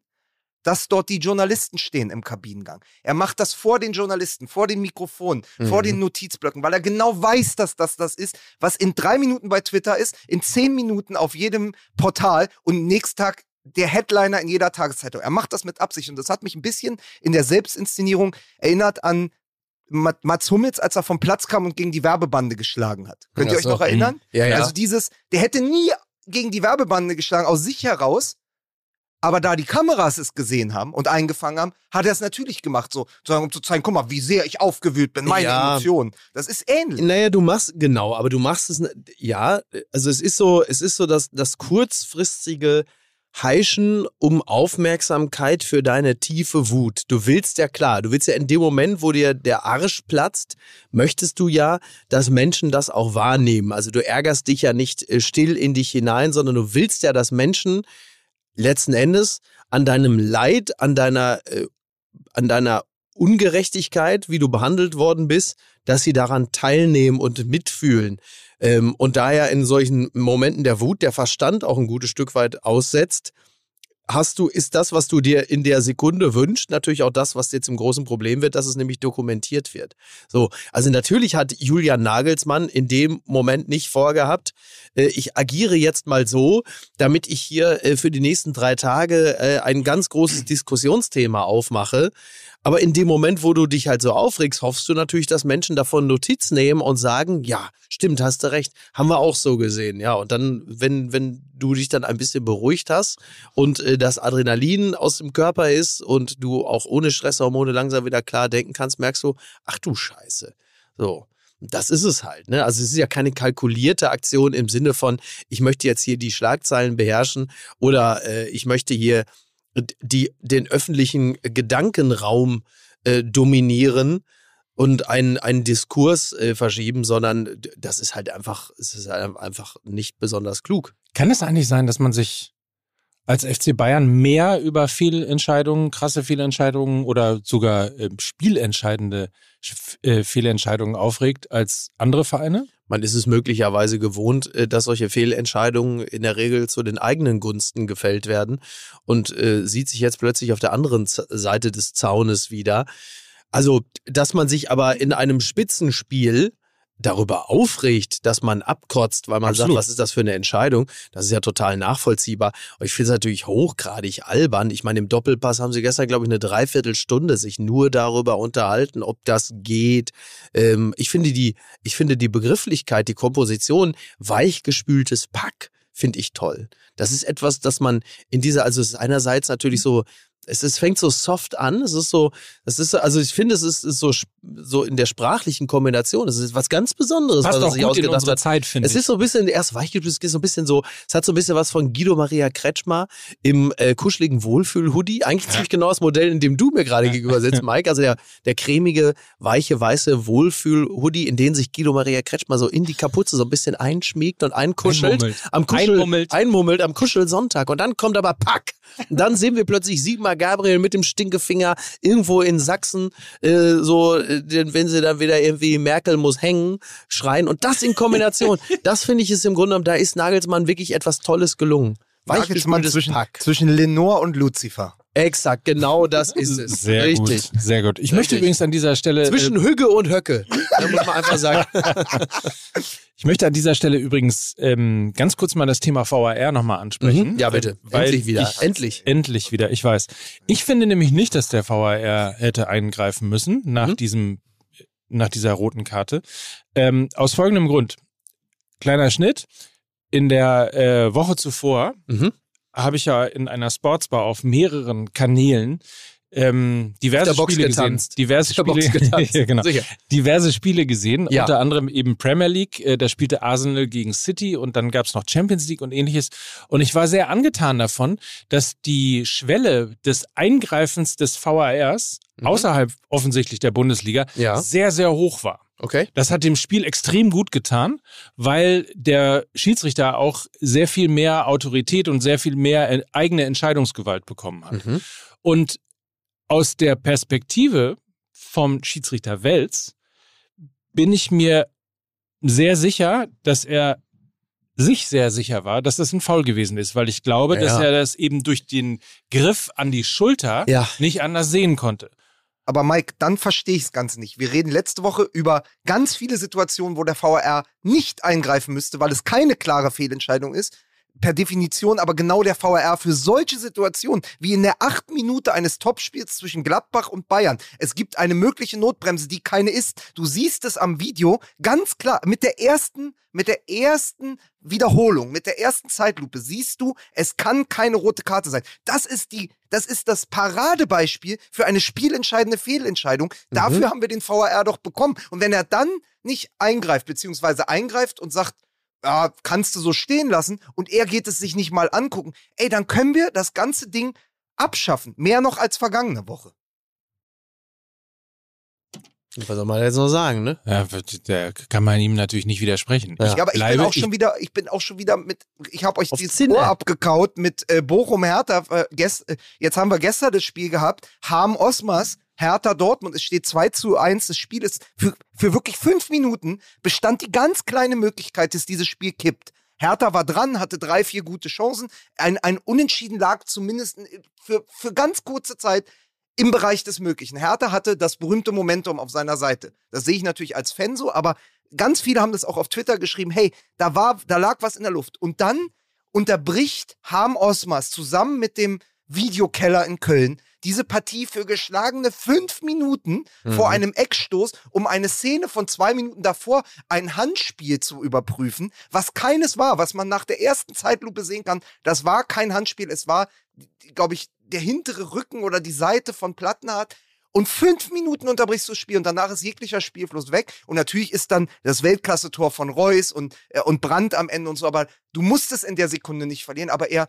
dass dort die Journalisten stehen im Kabinengang. Er macht das vor den Journalisten, vor den Mikrofonen, mhm. vor den Notizblöcken, weil er genau weiß, dass das das ist, was in drei Minuten bei Twitter ist, in zehn Minuten auf jedem Portal und nächsten Tag der Headliner in jeder Tageszeitung. Er macht das mit Absicht und das hat mich ein bisschen in der Selbstinszenierung erinnert an Mats Hummels, als er vom Platz kam und gegen die Werbebande geschlagen hat. Könnt ihr euch noch erinnern? Ja, ja. Also dieses, der hätte nie gegen die Werbebande geschlagen, aus sich heraus. Aber da die Kameras es gesehen haben und eingefangen haben, hat er es natürlich gemacht, so, um zu zeigen, guck mal, wie sehr ich aufgewühlt bin, meine ja. Emotionen. Das ist ähnlich. Naja, du machst, genau, aber du machst es, ja, also es ist so, es ist so, dass das kurzfristige heischen um Aufmerksamkeit für deine tiefe Wut. Du willst ja klar, du willst ja in dem Moment, wo dir der Arsch platzt, möchtest du ja, dass Menschen das auch wahrnehmen. Also du ärgerst dich ja nicht äh, still in dich hinein, sondern du willst ja, dass Menschen letzten Endes an deinem Leid, an deiner, äh, an deiner Ungerechtigkeit, wie du behandelt worden bist, dass sie daran teilnehmen und mitfühlen. Ähm, und daher in solchen Momenten der Wut der Verstand auch ein gutes Stück weit aussetzt, hast du, ist das, was du dir in der Sekunde wünschst, natürlich auch das, was dir zum großen Problem wird, dass es nämlich dokumentiert wird. So, also natürlich hat Julian Nagelsmann in dem Moment nicht vorgehabt, äh, ich agiere jetzt mal so, damit ich hier äh, für die nächsten drei Tage äh, ein ganz großes Diskussionsthema aufmache. Aber in dem Moment, wo du dich halt so aufregst, hoffst du natürlich, dass Menschen davon Notiz nehmen und sagen, ja, stimmt, hast du recht, haben wir auch so gesehen. Ja, und dann, wenn, wenn du dich dann ein bisschen beruhigt hast und äh, das Adrenalin aus dem Körper ist und du auch ohne Stresshormone langsam wieder klar denken kannst, merkst du, ach du Scheiße. So. Das ist es halt. Ne? Also es ist ja keine kalkulierte Aktion im Sinne von, ich möchte jetzt hier die Schlagzeilen beherrschen oder äh, ich möchte hier die, den öffentlichen Gedankenraum äh, dominieren und einen, einen Diskurs äh, verschieben, sondern das ist halt einfach, es ist halt einfach nicht besonders klug. Kann es eigentlich sein, dass man sich als FC Bayern mehr über Fehlentscheidungen, krasse Fehlentscheidungen oder sogar äh, spielentscheidende äh, Fehlentscheidungen aufregt als andere Vereine? Man ist es möglicherweise gewohnt, äh, dass solche Fehlentscheidungen in der Regel zu den eigenen Gunsten gefällt werden und äh, sieht sich jetzt plötzlich auf der anderen Seite des Zaunes wieder. Also, dass man sich aber in einem Spitzenspiel darüber aufregt, dass man abkotzt, weil man Absolut. sagt, was ist das für eine Entscheidung? Das ist ja total nachvollziehbar. Und ich finde es natürlich hochgradig albern. Ich meine, im Doppelpass haben sie gestern, glaube ich, eine Dreiviertelstunde sich nur darüber unterhalten, ob das geht. Ähm, ich finde die, ich finde die Begrifflichkeit, die Komposition, weichgespültes Pack finde ich toll. Das ist etwas, das man in dieser, also es ist einerseits natürlich so es, es fängt so soft an. Es ist so, es ist, also ich finde, es ist, ist so, so in der sprachlichen Kombination. Es ist was ganz Besonderes, Passt was er sich ausgedacht hat. Zeit, finde es ist so ein bisschen, erst weichgespült, es ist so ein bisschen so, es hat so ein bisschen was von Guido Maria Kretschmer im äh, kuscheligen Wohlfühl-Hoodie. Eigentlich ziemlich genau das Modell, in dem du mir gerade gegenüber sitzt, Mike. Also der, der cremige, weiche, weiße Wohlfühl-Hoodie, in den sich Guido Maria Kretschmer so in die Kapuze so ein bisschen einschmiegt und einkuschelt. Einmummelt. Am Kuschel, einmummelt. einmummelt am Kuschelsonntag. Und dann kommt aber Pack. Und dann sehen wir plötzlich Sigmar Gabriel mit dem Stinkefinger irgendwo in Sachsen, äh, so, äh, wenn sie dann wieder irgendwie Merkel muss hängen, schreien. Und das in Kombination, das finde ich ist im Grunde genommen, da ist Nagelsmann wirklich etwas Tolles gelungen. Nagelsmann zwischen, Pack. zwischen Lenore und Lucifer. Exakt, genau das ist es. Sehr Richtig. Gut, sehr gut. Ich Richtig. möchte übrigens an dieser Stelle. Zwischen äh, Hügge und Höcke. Da muss man einfach sagen. ich möchte an dieser Stelle übrigens ähm, ganz kurz mal das Thema VAR nochmal ansprechen. Mhm. Ja, bitte. endlich wieder. Ich, endlich. Endlich wieder, ich weiß. Ich finde nämlich nicht, dass der VAR hätte eingreifen müssen nach mhm. diesem, nach dieser roten Karte. Ähm, aus folgendem Grund. Kleiner Schnitt. In der äh, Woche zuvor mhm habe ich ja in einer Sportsbar auf mehreren Kanälen ähm, diverse Spiele gesehen. Diverse Spiele, ja, genau. diverse Spiele gesehen, ja. unter anderem eben Premier League. Äh, da spielte Arsenal gegen City und dann gab es noch Champions League und ähnliches. Und ich war sehr angetan davon, dass die Schwelle des Eingreifens des VARs mhm. außerhalb offensichtlich der Bundesliga ja. sehr, sehr hoch war. Okay. Das hat dem Spiel extrem gut getan, weil der Schiedsrichter auch sehr viel mehr Autorität und sehr viel mehr äh, eigene Entscheidungsgewalt bekommen hat. Mhm. Und aus der Perspektive vom Schiedsrichter Welz bin ich mir sehr sicher, dass er sich sehr sicher war, dass das ein Foul gewesen ist, weil ich glaube, ja. dass er das eben durch den Griff an die Schulter ja. nicht anders sehen konnte. Aber Mike, dann verstehe ich es ganz nicht. Wir reden letzte Woche über ganz viele Situationen, wo der VAR nicht eingreifen müsste, weil es keine klare Fehlentscheidung ist per Definition aber genau der VAR für solche Situationen, wie in der achten Minute eines Topspiels zwischen Gladbach und Bayern. Es gibt eine mögliche Notbremse, die keine ist. Du siehst es am Video ganz klar. Mit der ersten, mit der ersten Wiederholung, mit der ersten Zeitlupe siehst du, es kann keine rote Karte sein. Das ist die, das ist das Paradebeispiel für eine spielentscheidende Fehlentscheidung. Mhm. Dafür haben wir den VAR doch bekommen. Und wenn er dann nicht eingreift, beziehungsweise eingreift und sagt, ja, kannst du so stehen lassen und er geht es sich nicht mal angucken, ey, dann können wir das ganze Ding abschaffen. Mehr noch als vergangene Woche. Was soll man jetzt noch sagen, ne? Ja, da kann man ihm natürlich nicht widersprechen. Ja. Ich, aber ich bin auch schon wieder, ich bin auch schon wieder mit, ich habe euch dieses Zinne. Ohr abgekaut mit äh, Bochum Hertha. Äh, gest, äh, jetzt haben wir gestern das Spiel gehabt. Harm Osmas Hertha Dortmund. Es steht 2 zu 1. Das Spiel ist für, für wirklich fünf Minuten bestand die ganz kleine Möglichkeit, dass dieses Spiel kippt. Hertha war dran, hatte drei, vier gute Chancen. Ein, ein Unentschieden lag zumindest für, für ganz kurze Zeit im Bereich des Möglichen. Hertha hatte das berühmte Momentum auf seiner Seite. Das sehe ich natürlich als Fan so, aber ganz viele haben das auch auf Twitter geschrieben. Hey, da war, da lag was in der Luft. Und dann unterbricht Harm Osmas zusammen mit dem Videokeller in Köln diese Partie für geschlagene fünf Minuten mhm. vor einem Eckstoß, um eine Szene von zwei Minuten davor ein Handspiel zu überprüfen, was keines war, was man nach der ersten Zeitlupe sehen kann. Das war kein Handspiel, es war, glaube ich, der hintere Rücken oder die Seite von Plattenhardt. Und fünf Minuten unterbrichst du das Spiel und danach ist jeglicher Spielfluss weg. Und natürlich ist dann das Weltklasse-Tor von Reus und, äh, und Brandt am Ende und so. Aber du musst es in der Sekunde nicht verlieren. Aber er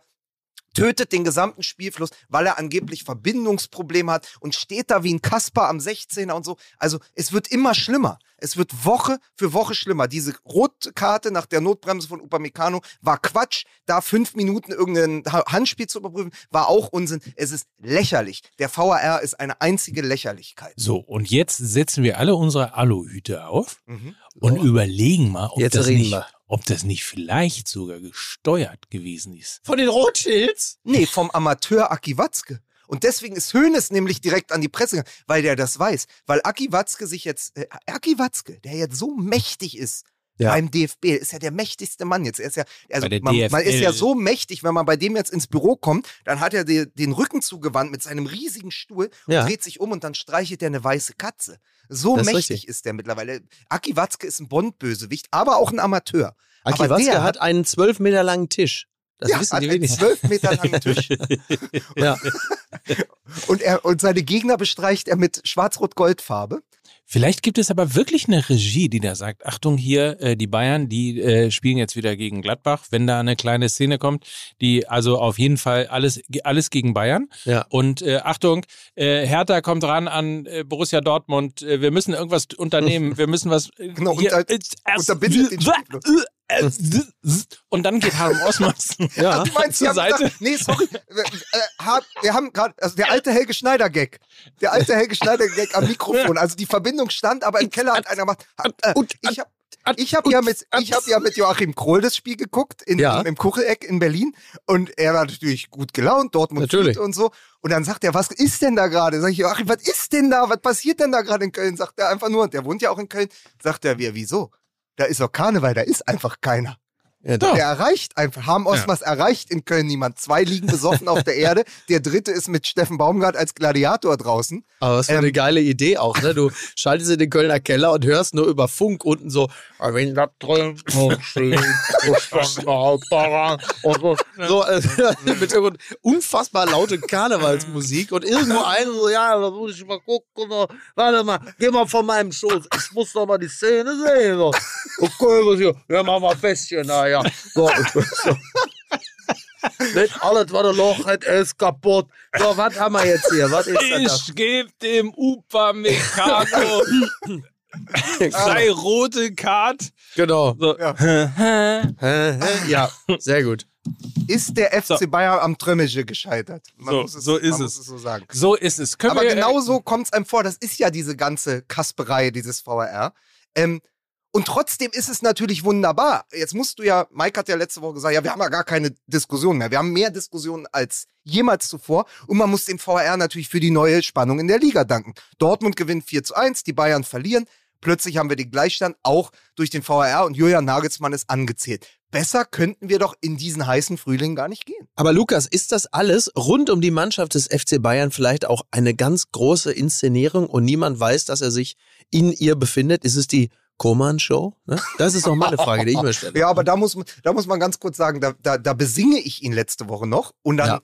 tötet den gesamten Spielfluss, weil er angeblich Verbindungsprobleme hat und steht da wie ein Kasper am 16er und so. Also es wird immer schlimmer. Es wird Woche für Woche schlimmer. Diese Rotkarte nach der Notbremse von Upamecano war Quatsch. Da fünf Minuten irgendein Handspiel zu überprüfen, war auch Unsinn. Es ist lächerlich. Der VAR ist eine einzige Lächerlichkeit. So, und jetzt setzen wir alle unsere Aluhüte auf mhm. und oh. überlegen mal, ob jetzt das nicht, wir ob das nicht vielleicht sogar gesteuert gewesen ist. Von den Rothschilds? Nee, vom Amateur Aki Watzke. Und deswegen ist Hoeneß nämlich direkt an die Presse gegangen, weil der das weiß. Weil Aki Watzke sich jetzt, äh, Aki Watzke, der jetzt so mächtig ist, ja. beim DFB. Ist ja der mächtigste Mann jetzt. Er ist ja, also man, man, ist ja so mächtig, wenn man bei dem jetzt ins Büro kommt, dann hat er die, den Rücken zugewandt mit seinem riesigen Stuhl ja. und dreht sich um und dann streichelt er eine weiße Katze. So mächtig richtig. ist der mittlerweile. Aki Watzke ist ein Bond-Bösewicht, aber auch ein Amateur. Aki aber Watzke hat einen zwölf Meter langen Tisch. Das ja, wissen die wenigsten. Zwölf Meter langen Tisch. ja. und, er, und seine Gegner bestreicht er mit Schwarz-Rot-Gold-Farbe. Vielleicht gibt es aber wirklich eine Regie, die da sagt, Achtung hier, äh, die Bayern, die äh, spielen jetzt wieder gegen Gladbach, wenn da eine kleine Szene kommt, die also auf jeden Fall alles, alles gegen Bayern. Ja. Und äh, Achtung, äh, Hertha kommt ran an äh, Borussia Dortmund, äh, wir müssen irgendwas unternehmen, wir müssen was... Äh, genau, hier, unter, unterbindet den Spiel. Und dann geht Harm Osmas ja. du meinst, zur Seite. Gesagt, nee, sorry. Wir haben gerade, also der alte Helge Schneider-Gag. Der alte Helge Schneider-Gag am Mikrofon. Also die Verbindung stand, aber im Keller hat einer gemacht. Äh, ich habe ich habe ja, mit, hab ja mit Joachim Krohl das Spiel geguckt in, ja. im Kucheleck in Berlin und er war natürlich gut gelaunt, Dortmund natürlich. und so. Und dann sagt er, was ist denn da gerade? Sag ich, Joachim, was ist denn da? Was passiert denn da gerade in Köln? Sagt er einfach nur, und der wohnt ja auch in Köln. Sagt er, wir, wieso? Da ist doch Karneval, da ist einfach keiner. Ja, der erreicht einfach. Harm Osmas ja. erreicht in Köln niemand. Zwei liegen besoffen auf der Erde. Der dritte ist mit Steffen Baumgart als Gladiator draußen. Aber was für ähm, eine geile Idee auch, ne? Du schaltest in den Kölner Keller und hörst nur über Funk unten so, wenn da drüben so, äh, mit unfassbar laute Karnevalsmusik und irgendwo ein so, ja, da muss ich mal gucken, warte mal, geh mal von meinem Schoß, ich muss doch mal die Szene sehen. So. Okay, ja, machen wir Festchen, naja ja. So, so. Nicht alles, was ein Loch hat, ist kaputt. So, was haben wir jetzt hier? Was ist ich gebe dem Upamecano drei rote Kart. Genau. So. Ja. ja, sehr gut. Ist der FC so. Bayern am Trömmische gescheitert? Man so, es, so ist es. es. so sagen. So ist es. Können Aber wir, genau so kommt es einem vor. Das ist ja diese ganze Kasperei, dieses VRR. Ähm, und trotzdem ist es natürlich wunderbar. Jetzt musst du ja, Mike hat ja letzte Woche gesagt, ja, wir haben ja gar keine Diskussion mehr. Wir haben mehr Diskussionen als jemals zuvor. Und man muss dem VR natürlich für die neue Spannung in der Liga danken. Dortmund gewinnt 4 zu 1, die Bayern verlieren. Plötzlich haben wir den Gleichstand auch durch den VR und Julian Nagelsmann ist angezählt. Besser könnten wir doch in diesen heißen Frühling gar nicht gehen. Aber Lukas, ist das alles rund um die Mannschaft des FC Bayern vielleicht auch eine ganz große Inszenierung und niemand weiß, dass er sich in ihr befindet? Ist es die Koman-Show? Ne? Das ist doch mal eine Frage, die ich mir stelle. Ja, aber da muss, da muss man ganz kurz sagen, da, da, da besinge ich ihn letzte Woche noch und dann ja.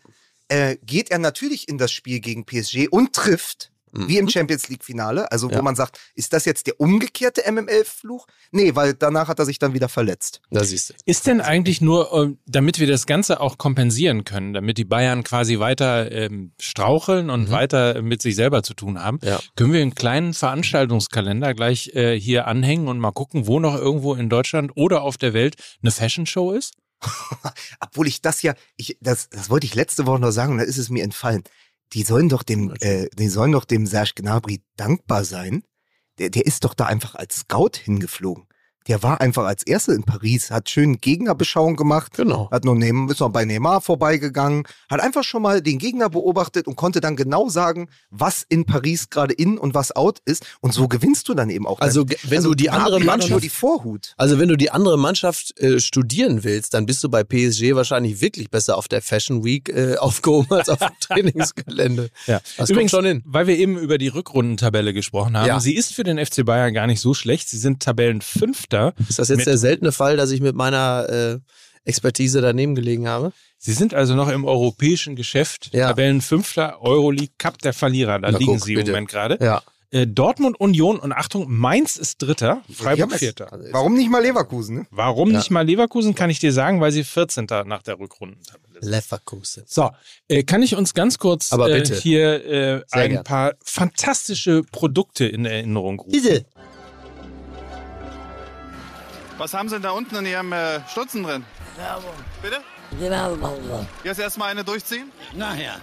äh, geht er natürlich in das Spiel gegen PSG und trifft Mhm. Wie im Champions League-Finale, also wo ja. man sagt, ist das jetzt der umgekehrte MML-Fluch? Nee, weil danach hat er sich dann wieder verletzt. Da siehst du. Ist denn eigentlich nur, ähm, damit wir das Ganze auch kompensieren können, damit die Bayern quasi weiter ähm, straucheln und mhm. weiter mit sich selber zu tun haben, ja. können wir einen kleinen Veranstaltungskalender gleich äh, hier anhängen und mal gucken, wo noch irgendwo in Deutschland oder auf der Welt eine Fashion-Show ist? Obwohl ich das ja, ich, das, das wollte ich letzte Woche noch sagen und da ist es mir entfallen die sollen doch dem, äh, die sollen doch dem Serge Gnabry dankbar sein. Der, der ist doch da einfach als Scout hingeflogen der war einfach als Erster in Paris, hat schön Gegnerbeschauung gemacht, genau. hat nur neben, ist noch bei Neymar vorbeigegangen, hat einfach schon mal den Gegner beobachtet und konnte dann genau sagen, was in Paris gerade in und was out ist. Und so gewinnst du dann eben auch. Also dann. wenn also, du die andere Mannschaft nur die Vorhut. Also wenn du die andere Mannschaft äh, studieren willst, dann bist du bei PSG wahrscheinlich wirklich besser auf der Fashion Week äh, aufgehoben als auf dem Trainingsgelände. ja. Das Übrigens schon hin. Weil wir eben über die Rückrundentabelle gesprochen haben, ja. sie ist für den FC Bayern gar nicht so schlecht. Sie sind Tabellen 5 Töchter. Ist das jetzt der seltene Fall, dass ich mit meiner äh, Expertise daneben gelegen habe? Sie sind also noch im europäischen Geschäft. Ja. Tabellenfünfter, Euroleague Cup der Verlierer. Da Na, liegen guck, Sie bitte. im Moment gerade. Ja. Äh, Dortmund Union und Achtung, Mainz ist Dritter, Freiburg Vierter. Also Warum nicht mal Leverkusen? Ne? Warum ja. nicht mal Leverkusen, kann ich dir sagen, weil sie 14. nach der Rückrundentabelle sind. Leverkusen. So, äh, kann ich uns ganz kurz äh, hier äh, ein gern. paar fantastische Produkte in Erinnerung rufen? Diese. Was haben Sie denn da unten in Ihrem äh, Stutzen drin? Werbung. Bitte? Die Werbung. Jetzt erstmal eine durchziehen? Nachher.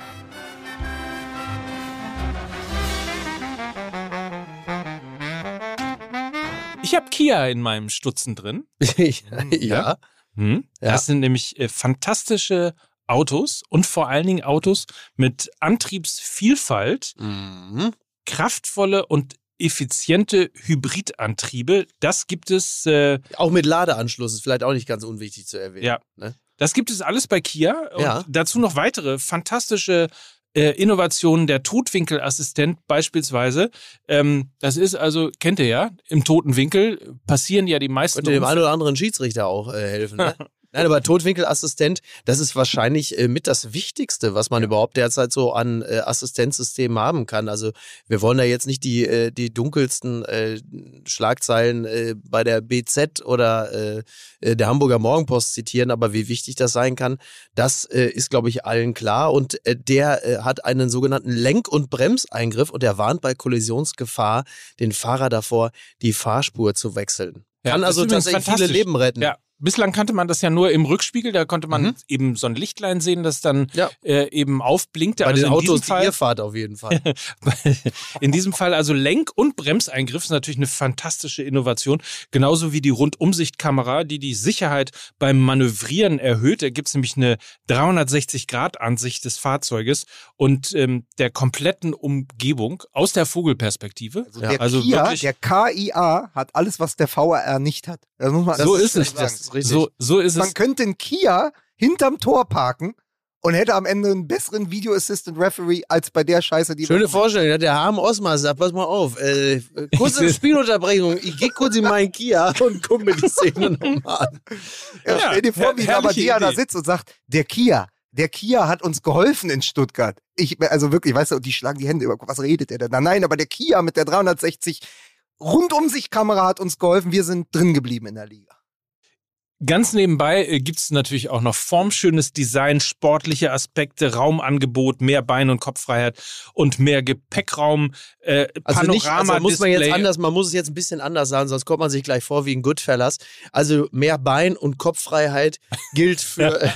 Ich habe Kia in meinem Stutzen drin. ja. ja. Hm? Das sind nämlich äh, fantastische Autos und vor allen Dingen Autos mit Antriebsvielfalt, mhm. kraftvolle und effiziente Hybridantriebe. Das gibt es. Äh, auch mit Ladeanschluss ist vielleicht auch nicht ganz unwichtig zu erwähnen. Ja. Ne? Das gibt es alles bei Kia. Und ja. dazu noch weitere fantastische äh, Innovationen. Der Totwinkelassistent beispielsweise. Ähm, das ist also, kennt ihr ja, im toten Winkel passieren ja die meisten. Könnte dem einen oder anderen Schiedsrichter auch äh, helfen. Ne? Nein, aber Totwinkelassistent, das ist wahrscheinlich äh, mit das Wichtigste, was man ja. überhaupt derzeit so an äh, Assistenzsystemen haben kann. Also wir wollen da jetzt nicht die, äh, die dunkelsten äh, Schlagzeilen äh, bei der BZ oder äh, der Hamburger Morgenpost zitieren, aber wie wichtig das sein kann, das ist, glaube ich, allen klar. Und der hat einen sogenannten Lenk- und Bremseingriff und er warnt bei Kollisionsgefahr den Fahrer davor, die Fahrspur zu wechseln. Ja, kann also tatsächlich viele Leben retten. Ja, Bislang kannte man das ja nur im Rückspiegel, da konnte man mhm. eben so ein Lichtlein sehen, das dann ja. äh, eben aufblinkte. Bei also den Autos Fall, die ihr fahrt auf jeden Fall. in diesem Fall also Lenk- und Bremseingriff ist natürlich eine fantastische Innovation, genauso wie die Rundumsichtkamera, die die Sicherheit beim Manövrieren erhöht. Da gibt es nämlich eine 360-Grad-Ansicht des Fahrzeuges und ähm, der kompletten Umgebung aus der Vogelperspektive. Also der, also Kia, wirklich, der KIA hat alles, was der VRR nicht hat. so ist es richtig. So, so ist Man es. könnte einen Kia hinterm Tor parken und hätte am Ende einen besseren Video Assistant Referee als bei der Scheiße, die Schöne Vorstellung, der Harm Osmar sagt, pass mal auf, äh, kurze Spielunterbrechung, ich gehe kurz in meinen Kia und gucke mir die Szene nochmal an. Ja, stell dir vor, wie Labadia da sitzt und sagt, der Kia, der Kia hat uns geholfen in Stuttgart. Ich, also wirklich, weißt du, die schlagen die Hände über, was redet der denn? Nein, aber der Kia mit der 360 rundum sich Kamera hat uns geholfen, wir sind drin geblieben in der Liga. Ganz nebenbei äh, gibt es natürlich auch noch formschönes Design, sportliche Aspekte, Raumangebot, mehr Bein- und Kopffreiheit und mehr Gepäckraum. Äh, also nicht, also muss man jetzt anders, man muss es jetzt ein bisschen anders sagen, sonst kommt man sich gleich vor wie ein Goodfellas. Also mehr Bein- und Kopffreiheit gilt für, äh,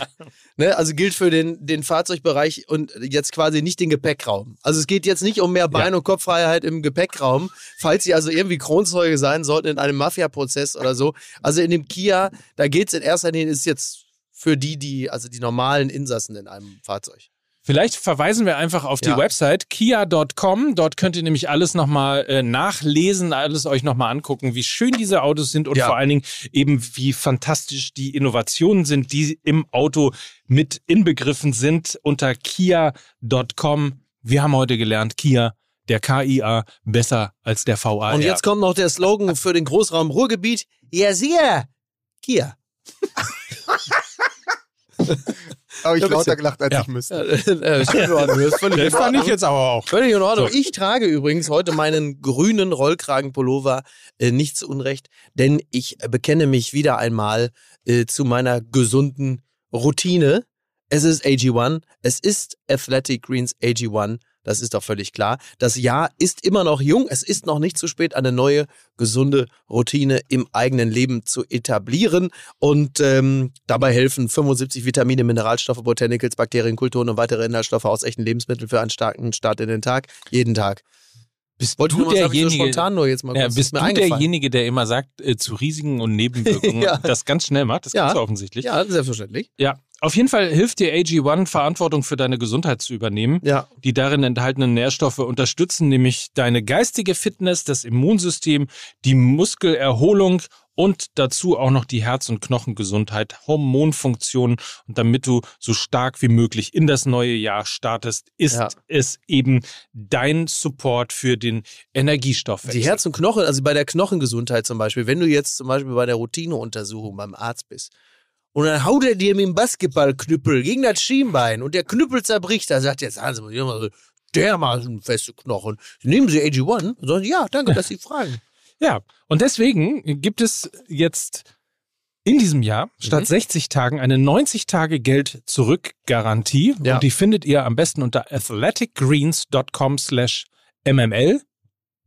ne, also gilt für den, den Fahrzeugbereich und jetzt quasi nicht den Gepäckraum. Also es geht jetzt nicht um mehr Bein- ja. und Kopffreiheit im Gepäckraum, falls Sie also irgendwie Kronzeuge sein sollten in einem Mafia-Prozess oder so. Also in dem Kia, da geht es in erster Linie, ist jetzt für die, die, also die normalen Insassen in einem Fahrzeug. Vielleicht verweisen wir einfach auf die ja. Website kia.com. Dort könnt ihr nämlich alles nochmal äh, nachlesen, alles euch nochmal angucken, wie schön diese Autos sind und ja. vor allen Dingen eben, wie fantastisch die Innovationen sind, die im Auto mit inbegriffen sind unter kia.com. Wir haben heute gelernt, Kia, der KIA, besser als der VA. Und jetzt kommt noch der Slogan für den Großraum Ruhrgebiet. Ja, sicher, Kia. Aber ich lauter gelacht, als ja. ich müsste. Ja, das fand ich jetzt aber auch. Völlig in Ordnung. So. Ich trage übrigens heute meinen grünen Rollkragenpullover äh, nicht zu Unrecht, denn ich bekenne mich wieder einmal äh, zu meiner gesunden Routine. Es ist AG1, es ist Athletic Greens AG1 das ist doch völlig klar. Das Jahr ist immer noch jung. Es ist noch nicht zu spät, eine neue, gesunde Routine im eigenen Leben zu etablieren. Und ähm, dabei helfen 75 Vitamine, Mineralstoffe, Botanicals, Bakterien, Kulturen und weitere Inhaltsstoffe aus echten Lebensmitteln für einen starken Start in den Tag. Jeden Tag. Bist Wollte du derjenige, so spontan nur jetzt mal ja, bist du derjenige, der immer sagt, äh, zu Risiken und Nebenwirkungen ja. das ganz schnell macht? Das ja. kannst du offensichtlich. Ja, selbstverständlich. Ja, auf jeden Fall hilft dir AG1, Verantwortung für deine Gesundheit zu übernehmen. Ja. Die darin enthaltenen Nährstoffe unterstützen nämlich deine geistige Fitness, das Immunsystem, die Muskelerholung und dazu auch noch die Herz- und Knochengesundheit, Hormonfunktionen. Und damit du so stark wie möglich in das neue Jahr startest, ist ja. es eben dein Support für den Energiestoff. Die Herz- und Knochen, also bei der Knochengesundheit zum Beispiel, wenn du jetzt zum Beispiel bei der Routineuntersuchung beim Arzt bist und dann haut er dir mit dem Basketballknüppel gegen das Schienbein und der Knüppel zerbricht. Da sagt jetzt Hans, dermaßen feste Knochen. Nehmen Sie AG1? Und sagen, ja, danke, dass Sie fragen. Ja, und deswegen gibt es jetzt in diesem Jahr statt mhm. 60 Tagen eine 90 Tage Geld zurück Garantie ja. und die findet ihr am besten unter athleticgreens.com slash mml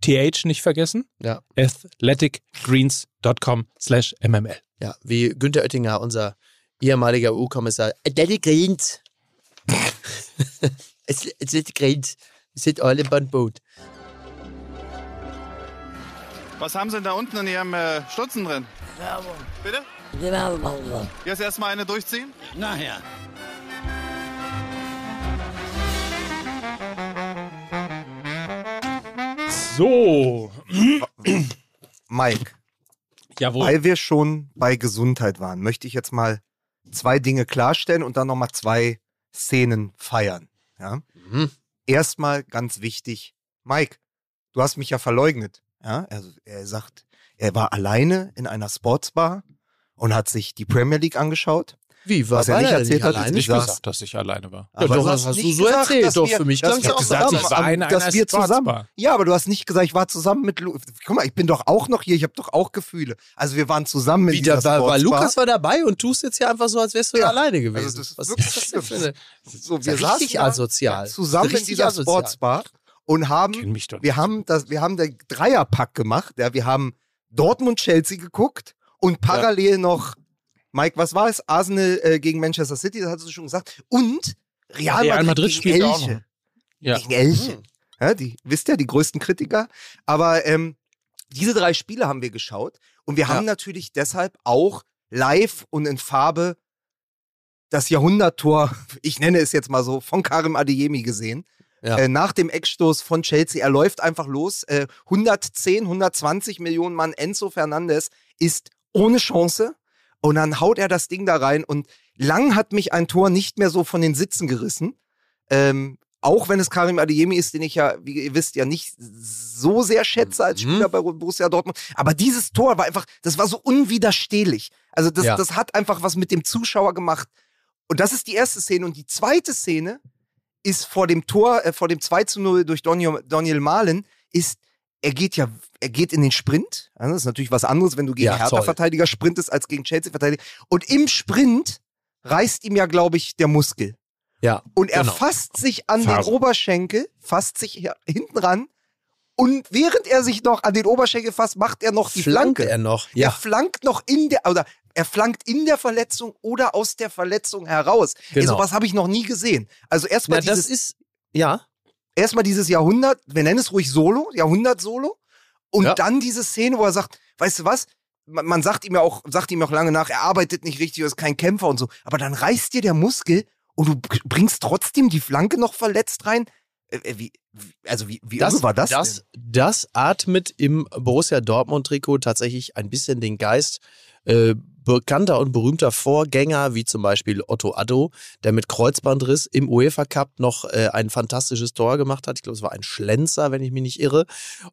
TH nicht vergessen. Ja. athleticgreens.com slash mml. Ja, wie Günter Oettinger, unser ehemaliger EU-Kommissar. Äh, Daddy Grint. es, es ist Grint. Es sind alle beim Boot. Was haben Sie denn da unten in Ihrem äh, Stutzen drin? Werbung. Bitte? Generalpause. Jetzt erstmal eine durchziehen? Nachher. So. Mike. Jawohl. Weil wir schon bei Gesundheit waren, möchte ich jetzt mal zwei Dinge klarstellen und dann nochmal zwei Szenen feiern. Ja? Mhm. Erstmal ganz wichtig, Mike, du hast mich ja verleugnet. Ja? Also er sagt, er war alleine in einer Sportsbar und hat sich die Premier League angeschaut. Wie, was er nicht erzählt hat, alleine? Ich gesagt, dass ich alleine war. Ja, doch, hast, hast du so gesagt, erzählt, doch, wir, für mich klang es auch gesagt, ich war eine dass wir zusammen. Ja, aber du hast nicht gesagt, ich war zusammen mit Lu Guck mal, ich bin doch auch noch hier, ich habe doch auch Gefühle. Also wir waren zusammen mit Wieder, dieser weil Lukas war dabei und tust jetzt hier einfach so, als wärst du ja. alleine also gewesen. Also das ist was wirklich ist das denn so, wir saßen ja asozial. zusammen in dieser asozial. Sportsbar und haben wir haben das wir haben den Dreierpack gemacht, ja, wir haben Dortmund Chelsea geguckt und parallel ja. noch Mike, was war es? Arsenal äh, gegen Manchester City, das hattest du schon gesagt. Und Real Madrid, Real Madrid gegen Elche. Auch noch. Ja. Gegen Elche. Hm. Ja, die, wisst ihr, die größten Kritiker. Aber ähm, diese drei Spiele haben wir geschaut. Und wir ja. haben natürlich deshalb auch live und in Farbe das Jahrhunderttor, ich nenne es jetzt mal so, von Karim Adeyemi gesehen. Ja. Äh, nach dem Eckstoß von Chelsea. Er läuft einfach los. Äh, 110, 120 Millionen Mann. Enzo Fernandes ist ohne Chance. Und dann haut er das Ding da rein und lang hat mich ein Tor nicht mehr so von den Sitzen gerissen. Ähm, auch wenn es Karim Adeyemi ist, den ich ja, wie ihr wisst, ja nicht so sehr schätze als mhm. Spieler mhm. bei Borussia Dortmund. Aber dieses Tor war einfach, das war so unwiderstehlich. Also das, ja. das hat einfach was mit dem Zuschauer gemacht. Und das ist die erste Szene. Und die zweite Szene ist vor dem Tor, äh, vor dem 2 zu 0 durch Daniel, Daniel Mahlen, ist er geht ja, er geht in den Sprint. das ist natürlich was anderes, wenn du gegen ja, Hertha-Verteidiger sprintest, als gegen Chelsea-Verteidiger. Und im Sprint reißt ihm ja, glaube ich, der Muskel. Ja. Und er genau. fasst sich an Phase. den Oberschenkel, fasst sich hier hinten ran. Und während er sich noch an den Oberschenkel fasst, macht er noch die Flankt Flanke. er noch. Ja. Er flankt noch in der, oder er flankt in der Verletzung oder aus der Verletzung heraus. Genau. Ey, sowas habe ich noch nie gesehen. Also erstmal dieses. Das ist, ja erstmal dieses Jahrhundert, wir nennen es ruhig Solo, Jahrhundert-Solo. Und ja. dann diese Szene, wo er sagt, weißt du was? Man, man, sagt ihm ja auch, sagt ihm auch lange nach, er arbeitet nicht richtig, er ist kein Kämpfer und so. Aber dann reißt dir der Muskel und du bringst trotzdem die Flanke noch verletzt rein. Äh, äh, wie, also wie, wie das, war das? Das, das atmet im Borussia Dortmund-Trikot tatsächlich ein bisschen den Geist äh, bekannter und berühmter Vorgänger, wie zum Beispiel Otto Addo, der mit Kreuzbandriss im UEFA Cup noch äh, ein fantastisches Tor gemacht hat. Ich glaube, es war ein Schlenzer, wenn ich mich nicht irre.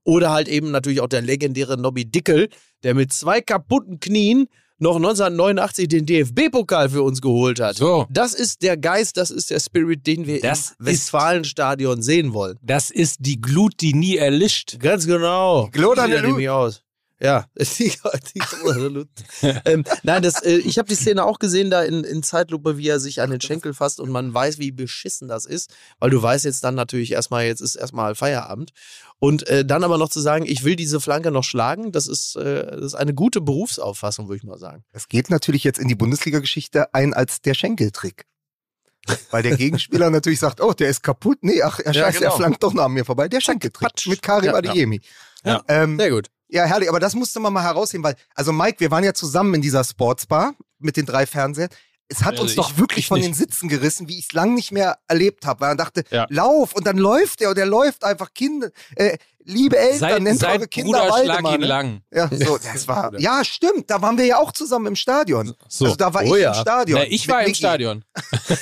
Oder halt eben natürlich auch der legendäre Nobby Dickel, der mit zwei kaputten Knien noch 1989 den DFB-Pokal für uns geholt hat. So. Das ist der Geist, das ist der Spirit, den wir das im Westfalenstadion sehen wollen. Das ist die Glut, die nie erlischt. Ganz genau. Glut an der Glut. aus. Ja, ähm, nein, das, äh, ich habe die Szene auch gesehen, da in, in Zeitlupe, wie er sich an den Schenkel fasst und man weiß, wie beschissen das ist, weil du weißt jetzt dann natürlich erstmal, jetzt ist erstmal Feierabend. Und äh, dann aber noch zu sagen, ich will diese Flanke noch schlagen, das ist, äh, das ist eine gute Berufsauffassung, würde ich mal sagen. Es geht natürlich jetzt in die Bundesliga-Geschichte ein als der Schenkeltrick. Weil der Gegenspieler natürlich sagt, oh, der ist kaputt. Nee, ach, er, ja, scheiße, genau. er flankt doch noch an mir vorbei. Der Schenkeltrick mit Karim ja, Adeyemi. Ja. Ähm, Sehr gut. Ja, herrlich, aber das musste man mal herausheben, weil, also Mike, wir waren ja zusammen in dieser Sportsbar mit den drei Fernsehern. Es hat also uns doch wirklich von nicht. den Sitzen gerissen, wie ich es lang nicht mehr erlebt habe, weil man dachte, ja. lauf und dann läuft er und er läuft einfach Kinder, äh, liebe Eltern, seit, nennt seit eure Kinder Bruder Waldemar. Schlag ihn ne? lang. Ja, so, das war, ja, stimmt, da waren wir ja auch zusammen im Stadion. So. Also da war oh, ich ja. im Stadion. Na, ich war im Stadion.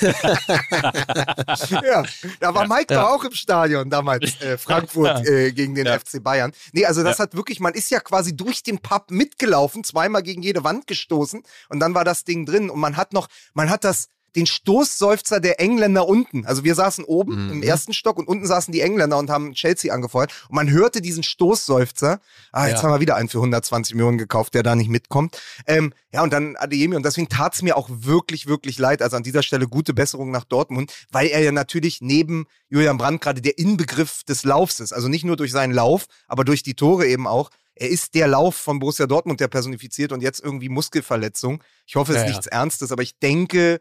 ja, da war Mike ja. doch auch im Stadion damals, äh, Frankfurt äh, gegen den FC Bayern. Nee, also das hat wirklich, man ist ja quasi durch den Pub mitgelaufen, zweimal gegen jede Wand gestoßen und dann war das Ding drin und man hat noch, man hat das den Stoßseufzer der Engländer unten. Also wir saßen oben mhm. im ersten Stock und unten saßen die Engländer und haben Chelsea angefeuert. Und man hörte diesen Stoßseufzer. Ah, jetzt ja. haben wir wieder einen für 120 Millionen gekauft, der da nicht mitkommt. Ähm, ja, und dann Adeyemi. Und deswegen tat es mir auch wirklich, wirklich leid. Also an dieser Stelle gute Besserung nach Dortmund, weil er ja natürlich neben Julian Brandt gerade der Inbegriff des Laufs ist. Also nicht nur durch seinen Lauf, aber durch die Tore eben auch er ist der Lauf von Borussia Dortmund, der personifiziert und jetzt irgendwie Muskelverletzung. Ich hoffe, es ist ja, nichts ja. Ernstes, aber ich denke,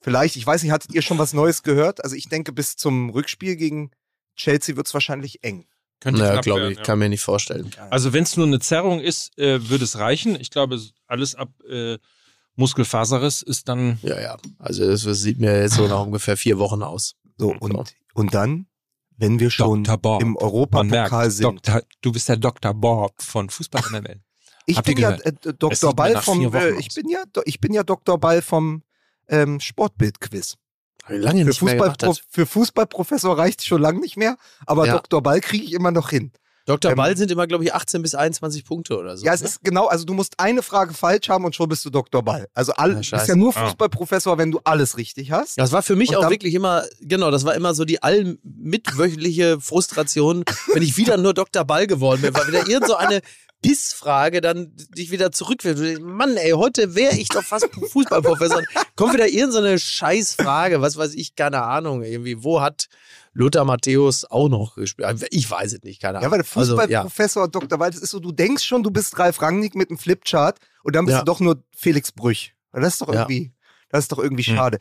vielleicht, ich weiß nicht, hattet ihr schon was Neues gehört? Also ich denke, bis zum Rückspiel gegen Chelsea wird es wahrscheinlich eng. Könnte naja, glaube ich, ja. kann mir nicht vorstellen. Also wenn es nur eine Zerrung ist, äh, würde es reichen. Ich glaube, alles ab äh, Muskelfaserriss ist dann. Ja, ja. Also das sieht mir jetzt so nach ungefähr vier Wochen aus. So, und, und dann wenn wir schon im Europapokal sind. Doktor, du bist der Dr. Bob von Fußball NML. Ich bin ja äh, Dr. Ball vom äh, ich bin ja ich bin ja Dr. Ball vom ähm, Sportbild-Quiz. Lange für, Fußball, für Fußballprofessor reicht es schon lange nicht mehr, aber ja. Dr. Ball kriege ich immer noch hin. Dr. Ähm, Ball sind immer, glaube ich, 18 bis 21 Punkte oder so. Ja, es ne? ist genau, also du musst eine Frage falsch haben und schon bist du Dr. Ball. Also all, ja, bist ja nur ah. Fußballprofessor, wenn du alles richtig hast. Das war für mich und auch wirklich immer, genau, das war immer so die allmitwöchentliche Frustration, wenn ich wieder nur Dr. Ball geworden bin, weil wieder irgend so eine Pissfrage dann dich wieder zurück will. Mann, ey, heute wäre ich doch fast Fußballprofessor. Kommt wieder irgendeine so Scheißfrage, was weiß ich, keine Ahnung, irgendwie, wo hat Lothar Matthäus auch noch gespielt? Ich weiß es nicht, keine Ahnung. Ja, weil der Fußballprofessor also, ja. Dr. Wald, ist so, du denkst schon, du bist Ralf Rangnick mit einem Flipchart und dann bist ja. du doch nur Felix Brüch. Das ist doch irgendwie, das ist doch irgendwie hm. schade.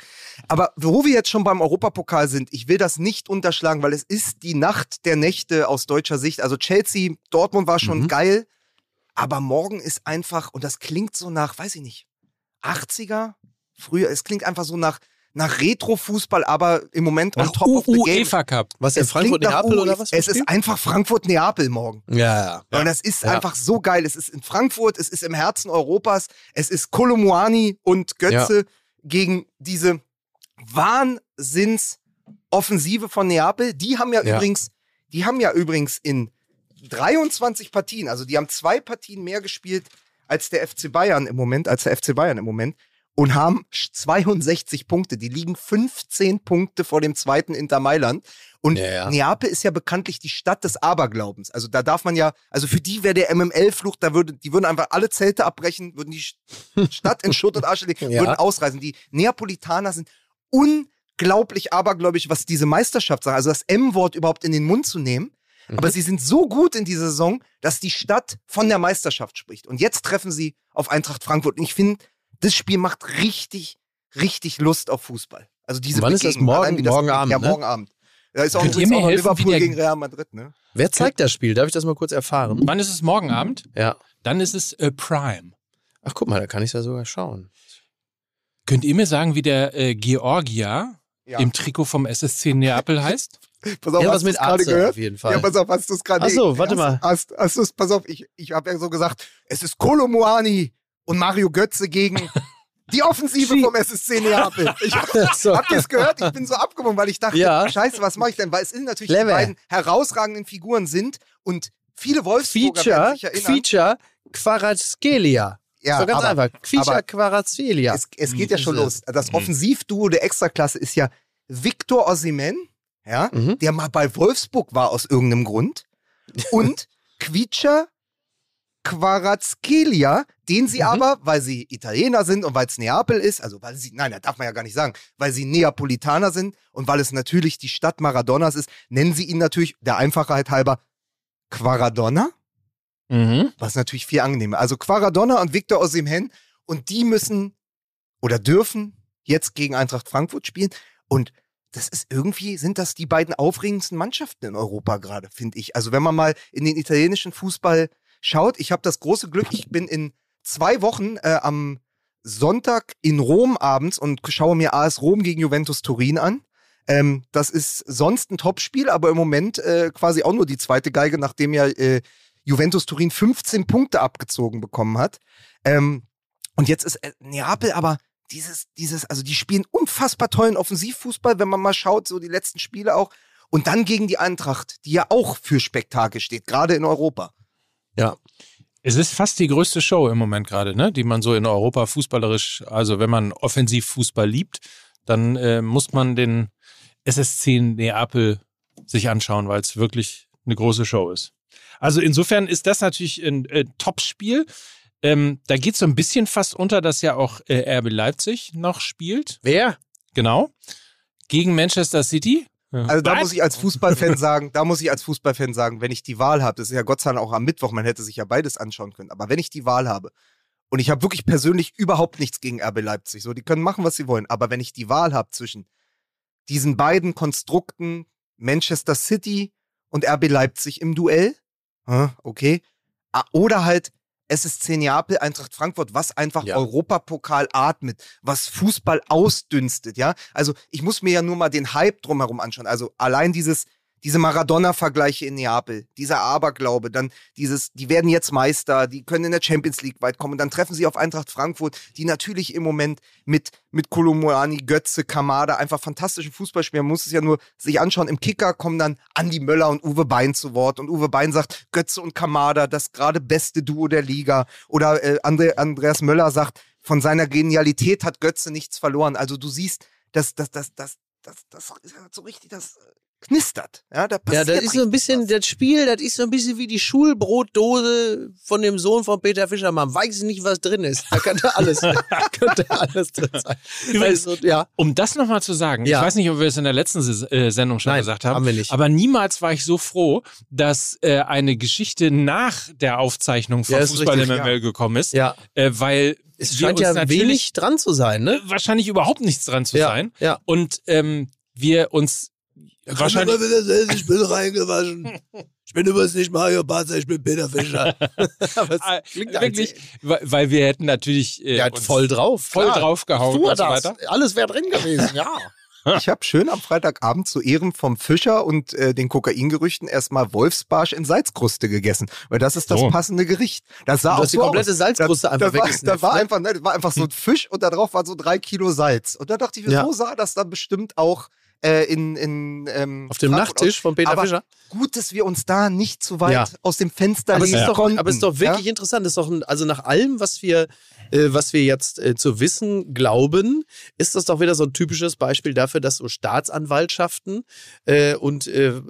Aber wo wir jetzt schon beim Europapokal sind, ich will das nicht unterschlagen, weil es ist die Nacht der Nächte aus deutscher Sicht. Also Chelsea, Dortmund war schon mhm. geil. Aber morgen ist einfach, und das klingt so nach, weiß ich nicht, 80er? Früher, es klingt einfach so nach, nach Retro-Fußball, aber im Moment on top of the game. UEFA Cup. Was in Frankfurt-Neapel oder was? Es ist einfach Frankfurt-Neapel morgen. Ja, ja. Und das ist ja. einfach so geil. Es ist in Frankfurt, es ist im Herzen Europas, es ist Kolomuani und Götze ja. gegen diese Wahnsinns-Offensive von Neapel. Die haben ja, ja, übrigens, die haben ja übrigens in 23 Partien, also die haben zwei Partien mehr gespielt als der FC Bayern im Moment, als der FC Bayern im Moment und haben 62 Punkte. Die liegen 15 Punkte vor dem zweiten Inter Mailand. Und ja, ja. Neapel ist ja bekanntlich die Stadt des Aberglaubens. Also da darf man ja, also für die wäre der MML-Fluch, da würde, die würden einfach alle Zelte abbrechen, würden die Stadt in Schutt und Asche legen, ja. würden ausreisen. Die Neapolitaner sind unglaublich abergläubig, was diese Meisterschaft sagt. Also das M-Wort überhaupt in den Mund zu nehmen. Mhm. Aber sie sind so gut in dieser Saison, dass die Stadt von der Meisterschaft spricht. Und jetzt treffen sie auf Eintracht Frankfurt. Und ich finde, das Spiel macht richtig, richtig Lust auf Fußball. Also diese Wann ist das morgen? Das, morgen Abend. Ja, morgen ne? Abend. Da ist auch, Könnt ihr mir helfen, Liverpool gegen Real Madrid, ne? Wer zeigt das Spiel? Darf ich das mal kurz erfahren? Wann ist es morgen Abend? Ja. Dann ist es äh, Prime. Ach, guck mal, da kann ich ja sogar schauen. Könnt ihr mir sagen, wie der äh, Georgia ja. im Trikot vom SSC Neapel heißt? Pass auf, ja, hast du es gerade gehört? Auf jeden Fall. Ja, pass auf, hast du es gerade Achso, warte mal. Hast, hast, hast pass auf, ich, ich habe ja so gesagt, es ist Kolomoani und Mario Götze gegen die Offensive vom SSC Neapel. Ich, so. Habt ihr es gehört? Ich bin so abgewogen, weil ich dachte, ja. scheiße, was mache ich denn? Weil es sind natürlich Clever. die beiden herausragenden Figuren sind und viele Wolfsburger Feature, sich erinnern. Feature Quarazkelia. Ja, so ganz aber, einfach. Feature Quarazkelia. Es, es geht ja schon los. Das mhm. Offensivduo der Extraklasse ist ja Victor Osimen ja, mhm. der mal bei Wolfsburg war aus irgendeinem Grund, und Quietscher Quarazkelia, den sie mhm. aber, weil sie Italiener sind und weil es Neapel ist, also weil sie, nein, das darf man ja gar nicht sagen, weil sie Neapolitaner sind und weil es natürlich die Stadt Maradonas ist, nennen sie ihn natürlich der Einfachheit halber Quaradonna. Mhm. Was natürlich viel angenehmer. Also Quaradonna und Victor Osimhen und die müssen oder dürfen jetzt gegen Eintracht Frankfurt spielen und das ist irgendwie, sind das die beiden aufregendsten Mannschaften in Europa gerade, finde ich. Also wenn man mal in den italienischen Fußball schaut, ich habe das große Glück, ich bin in zwei Wochen äh, am Sonntag in Rom abends und schaue mir AS Rom gegen Juventus Turin an. Ähm, das ist sonst ein Topspiel, aber im Moment äh, quasi auch nur die zweite Geige, nachdem ja äh, Juventus Turin 15 Punkte abgezogen bekommen hat. Ähm, und jetzt ist äh, Neapel aber dieses, dieses, also die spielen unfassbar tollen Offensivfußball, wenn man mal schaut, so die letzten Spiele auch. Und dann gegen die Eintracht, die ja auch für Spektakel steht, gerade in Europa. Ja. Es ist fast die größte Show im Moment gerade, ne? Die man so in Europa fußballerisch, also wenn man Offensivfußball liebt, dann äh, muss man den SSC Neapel sich anschauen, weil es wirklich eine große Show ist. Also insofern ist das natürlich ein äh, Top-Spiel. Ähm, da geht so ein bisschen fast unter, dass ja auch äh, RB Leipzig noch spielt. Wer? Genau. Gegen Manchester City. Also da Was? muss ich als Fußballfan sagen, da muss ich als Fußballfan sagen, wenn ich die Wahl habe, das ist ja Gott sei Dank auch am Mittwoch, man hätte sich ja beides anschauen können, aber wenn ich die Wahl habe und ich habe wirklich persönlich überhaupt nichts gegen RB Leipzig, so die können machen, was sie wollen, aber wenn ich die Wahl habe zwischen diesen beiden Konstrukten Manchester City und RB Leipzig im Duell, okay, oder halt SSC Neapel, Eintracht Frankfurt, was einfach ja. Europapokal atmet, was Fußball ausdünstet, ja. Also ich muss mir ja nur mal den Hype drumherum anschauen. Also allein dieses, diese Maradona-Vergleiche in Neapel, dieser Aberglaube, dann dieses, die werden jetzt Meister, die können in der Champions League weit kommen, dann treffen sie auf Eintracht Frankfurt, die natürlich im Moment mit, mit Kolomoani, Götze, Kamada einfach fantastischen Fußball spielen. Man muss es ja nur sich anschauen. Im Kicker kommen dann Andi Möller und Uwe Bein zu Wort und Uwe Bein sagt, Götze und Kamada, das gerade beste Duo der Liga. Oder äh, Andre, Andreas Möller sagt, von seiner Genialität hat Götze nichts verloren. Also du siehst, dass das, das, das, das, das ist so richtig das knistert. Ja, da passiert ja, das ist so ein bisschen, was. das Spiel, das ist so ein bisschen wie die Schulbrotdose von dem Sohn von Peter Fischer. Man weiß nicht, was drin ist. Da könnte alles, könnte alles drin sein. Übrigens, also, ja. Um das nochmal zu sagen, ja. ich weiß nicht, ob wir es in der letzten äh, Sendung schon Nein, gesagt haben, haben wir nicht. aber niemals war ich so froh, dass äh, eine Geschichte nach der Aufzeichnung von ja, Fußball richtig, MML ja. gekommen ist, ja. Äh, weil es scheint ja wenig dran zu sein, ne? Wahrscheinlich überhaupt nichts dran zu ja, sein. Ja. Und ähm, wir uns ja, wahrscheinlich. Ich bin reingewaschen. Ich bin übrigens nicht Mario Basler, ich bin Peter Fischer. Aber es ah, klingt wirklich, weil wir hätten natürlich äh, ja, voll drauf, voll klar. draufgehauen und so weiter. Alles wäre drin gewesen, ja. Ich habe schön am Freitagabend zu Ehren vom Fischer und äh, den Kokaingerüchten erstmal Wolfsbarsch in Salzkruste gegessen, weil das ist das so. passende Gericht. Das sah du auch hast so die komplette aus. Salzkruste da, einfach da war, da war ne? einfach, ne, war einfach so ein Fisch und da drauf waren so drei Kilo Salz. Und da dachte ich, ja. so sah das dann bestimmt auch äh, in, in ähm, auf dem Frankfurt Nachttisch von Peter aber Fischer. Gut, dass wir uns da nicht zu weit ja. aus dem Fenster aber es ist doch, Aber es ist doch wirklich ja? interessant. Das ist doch ein, also nach allem, was wir äh, was wir jetzt äh, zu wissen glauben, ist das doch wieder so ein typisches Beispiel dafür, dass so Staatsanwaltschaften äh, und äh,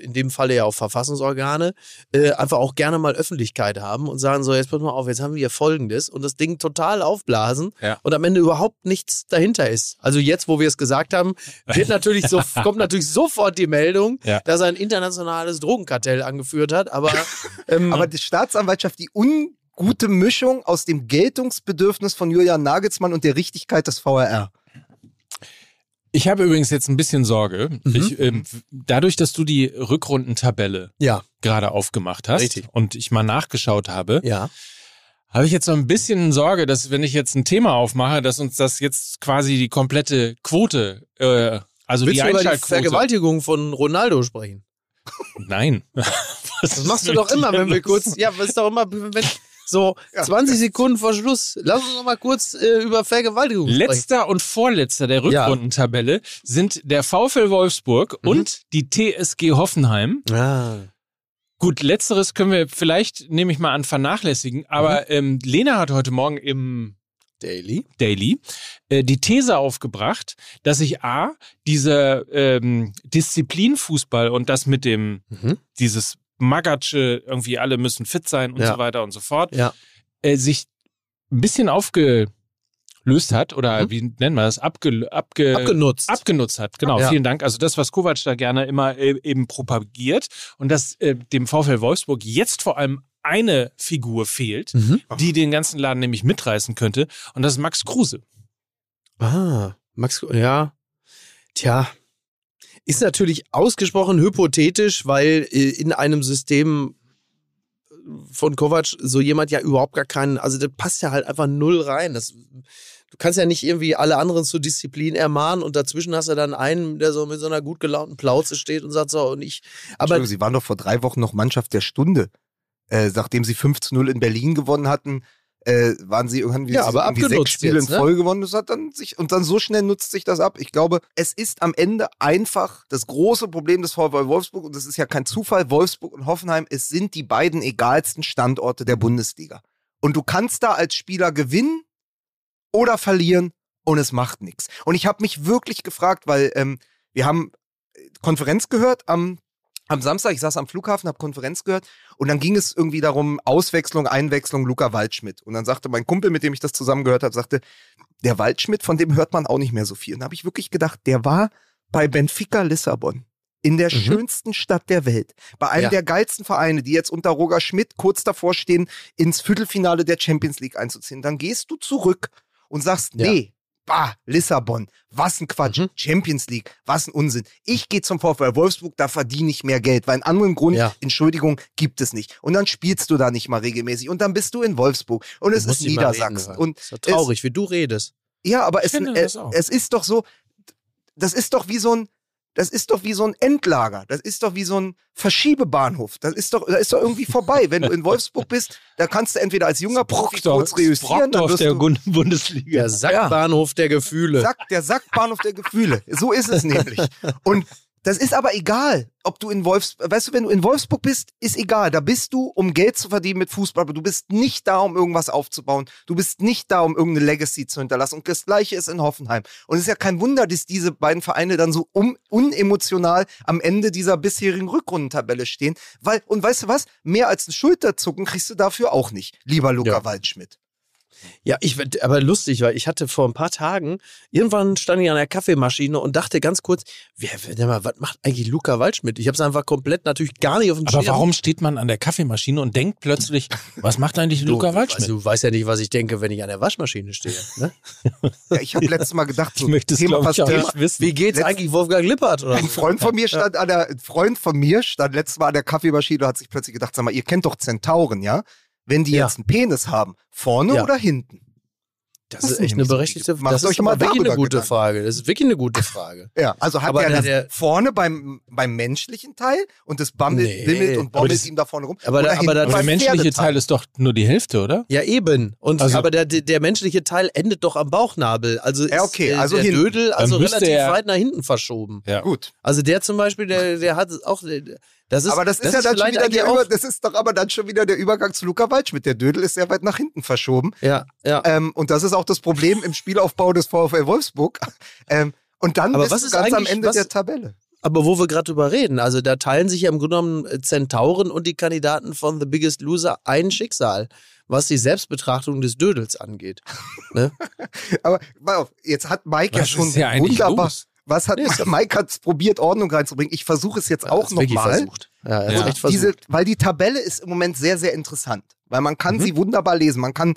in dem Falle ja auch Verfassungsorgane äh, einfach auch gerne mal Öffentlichkeit haben und sagen so, jetzt pass mal auf, jetzt haben wir hier Folgendes und das Ding total aufblasen ja. und am Ende überhaupt nichts dahinter ist. Also jetzt, wo wir es gesagt haben, wird natürlich so, kommt natürlich sofort die Meldung, ja. dass er ein internationales Drogenkartell angeführt hat, aber ähm, aber die Staatsanwaltschaft, die un gute Mischung aus dem Geltungsbedürfnis von Julian Nagelsmann und der Richtigkeit des VRR. Ich habe übrigens jetzt ein bisschen Sorge. Mhm. Ich, ähm, dadurch, dass du die Rückrundentabelle ja. gerade aufgemacht hast Richtig. und ich mal nachgeschaut habe, ja. habe ich jetzt so ein bisschen Sorge, dass wenn ich jetzt ein Thema aufmache, dass uns das jetzt quasi die komplette Quote, äh, also Willst die du über die Vergewaltigung von Ronaldo sprechen? Nein. das machst du doch immer, wenn wir kurz, ja, was ist doch immer, wenn, so, ja. 20 Sekunden vor Schluss. Lass uns noch mal kurz äh, über Vergewaltigung sprechen. Letzter und vorletzter der Rückrundentabelle ja. sind der VfL Wolfsburg mhm. und die TSG Hoffenheim. Ah. Gut, letzteres können wir vielleicht, nehme ich mal an, vernachlässigen. Aber mhm. ähm, Lena hat heute Morgen im Daily, Daily äh, die These aufgebracht, dass sich A, dieser ähm, Disziplinfußball und das mit dem, mhm. dieses Magatsche, irgendwie alle müssen fit sein und ja. so weiter und so fort, ja. äh, sich ein bisschen aufgelöst hat oder mhm. wie nennen wir das, Abge, abge, abgenutzt. abgenutzt hat. Genau, ja. vielen Dank. Also das, was Kovac da gerne immer äh, eben propagiert und dass äh, dem VfL Wolfsburg jetzt vor allem eine Figur fehlt, mhm. die den ganzen Laden nämlich mitreißen könnte und das ist Max Kruse. Ah, Max, ja. Tja, ist natürlich ausgesprochen hypothetisch, weil äh, in einem System von Kovac so jemand ja überhaupt gar keinen, also das passt ja halt einfach null rein. Das, du kannst ja nicht irgendwie alle anderen zur Disziplin ermahnen und dazwischen hast du dann einen, der so mit so einer gut gelaunten Plauze steht und sagt so, und ich. Aber Sie waren doch vor drei Wochen noch Mannschaft der Stunde. Äh, nachdem sie 5 zu 0 in Berlin gewonnen hatten, äh, waren sie irgendwie, ja, aber irgendwie sechs Spiele jetzt, in ne? Folge gewonnen. Das hat dann sich, und dann so schnell nutzt sich das ab. Ich glaube, es ist am Ende einfach das große Problem des VfL Wolfsburg, und das ist ja kein Zufall, Wolfsburg und Hoffenheim, es sind die beiden egalsten Standorte der Bundesliga. Und du kannst da als Spieler gewinnen oder verlieren und es macht nichts. Und ich habe mich wirklich gefragt, weil ähm, wir haben Konferenz gehört am am Samstag, ich saß am Flughafen, habe Konferenz gehört und dann ging es irgendwie darum, Auswechslung, Einwechslung, Luca Waldschmidt. Und dann sagte mein Kumpel, mit dem ich das zusammen gehört habe, sagte, der Waldschmidt, von dem hört man auch nicht mehr so viel. Und da habe ich wirklich gedacht, der war bei Benfica Lissabon. In der mhm. schönsten Stadt der Welt. Bei einem ja. der geilsten Vereine, die jetzt unter Roger Schmidt kurz davor stehen, ins Viertelfinale der Champions League einzuziehen. Dann gehst du zurück und sagst, ja. nee, bah, Lissabon, was ein Quatsch, mhm. Champions League, was ein Unsinn. Ich gehe zum VfL Wolfsburg, da verdiene ich mehr Geld, weil einen anderen Grund, ja. Entschuldigung, gibt es nicht. Und dann spielst du da nicht mal regelmäßig und dann bist du in Wolfsburg und es ist Niedersachsen. und ist traurig, es, wie du redest. Ja, aber es, äh, es ist doch so, das ist doch wie so ein, das ist doch wie so ein Endlager. Das ist doch wie so ein Verschiebebahnhof. Das ist doch, das ist doch irgendwie vorbei. Wenn du in Wolfsburg bist, da kannst du entweder als junger Profi kurz reüssieren. Dann der Bundesliga. Der Sackbahnhof ja. der Gefühle. Sack, der Sackbahnhof der Gefühle. So ist es nämlich. Und das ist aber egal, ob du in Wolfsburg, weißt du, wenn du in Wolfsburg bist, ist egal. Da bist du, um Geld zu verdienen mit Fußball, aber du bist nicht da, um irgendwas aufzubauen. Du bist nicht da, um irgendeine Legacy zu hinterlassen. Und das Gleiche ist in Hoffenheim. Und es ist ja kein Wunder, dass diese beiden Vereine dann so um, unemotional am Ende dieser bisherigen Rückrundentabelle stehen. Weil, und weißt du was? Mehr als ein Schulterzucken kriegst du dafür auch nicht, lieber Luca ja. Waldschmidt. Ja, ich aber lustig, weil ich hatte vor ein paar Tagen, irgendwann stand ich an der Kaffeemaschine und dachte ganz kurz, wer, wer mal, was macht eigentlich Luca Waldschmidt? Ich habe es einfach komplett natürlich gar nicht auf dem Schirm. Aber warum steht man an der Kaffeemaschine und denkt plötzlich, was macht eigentlich Luca du, Waldschmidt? Also, du weißt ja nicht, was ich denke, wenn ich an der Waschmaschine stehe. Ne? ja, ich habe letztes Mal gedacht, so, ich möchte es Thema, ich, Thema, wissen. Wie geht's Letzt, eigentlich Wolfgang Lippert? Oder ein Freund von mir stand an der, ein Freund von mir stand letztes Mal an der Kaffeemaschine und hat sich plötzlich gedacht, sag mal, ihr kennt doch Zentauren, ja? Wenn die ja. jetzt einen Penis haben, vorne ja. oder hinten? Das, ist echt eine berechtigte Frage. Das ist mal wirklich eine gute Gedanken. Frage. Das ist wirklich eine gute Frage. Ja, also hat aber er das der, vorne beim, beim menschlichen Teil und das bammelt, nee, bimmelt und bommelt ihm da vorne rum. Aber, da, aber, aber der menschliche Teil ist doch nur die Hälfte, oder? Ja, eben. Und, also, aber der, der menschliche Teil endet doch am Bauchnabel. Also ja, okay. ist also der Dödel also relativ weit nach hinten verschoben. Ja. Gut. Also der zum Beispiel, der, der hat auch das ist, aber das, das ist ja dann schon wieder der Über, das ist doch aber dann schon wieder der Übergang zu Luca Waldschmidt. Der Dödel ist sehr weit nach hinten verschoben. Ja, ja. Ähm, und das ist auch das Problem im Spielaufbau des VfL Wolfsburg. Ähm, und dann aber bist was ist ganz am Ende was, der Tabelle. Aber wo wir gerade drüber reden, also da teilen sich ja im Grunde genommen äh, Zentauren und die Kandidaten von The Biggest Loser ein Schicksal, was die Selbstbetrachtung des Dödels angeht. Ne? aber jetzt hat Mike was ja schon wunderbar. Los? Was hat nee, Mike hat's probiert, Ordnung reinzubringen? Ich versuche es jetzt ja, auch nochmal. Ja, ja. Diese, weil die Tabelle ist im Moment sehr, sehr interessant. Weil man kann mhm. sie wunderbar lesen. Man kann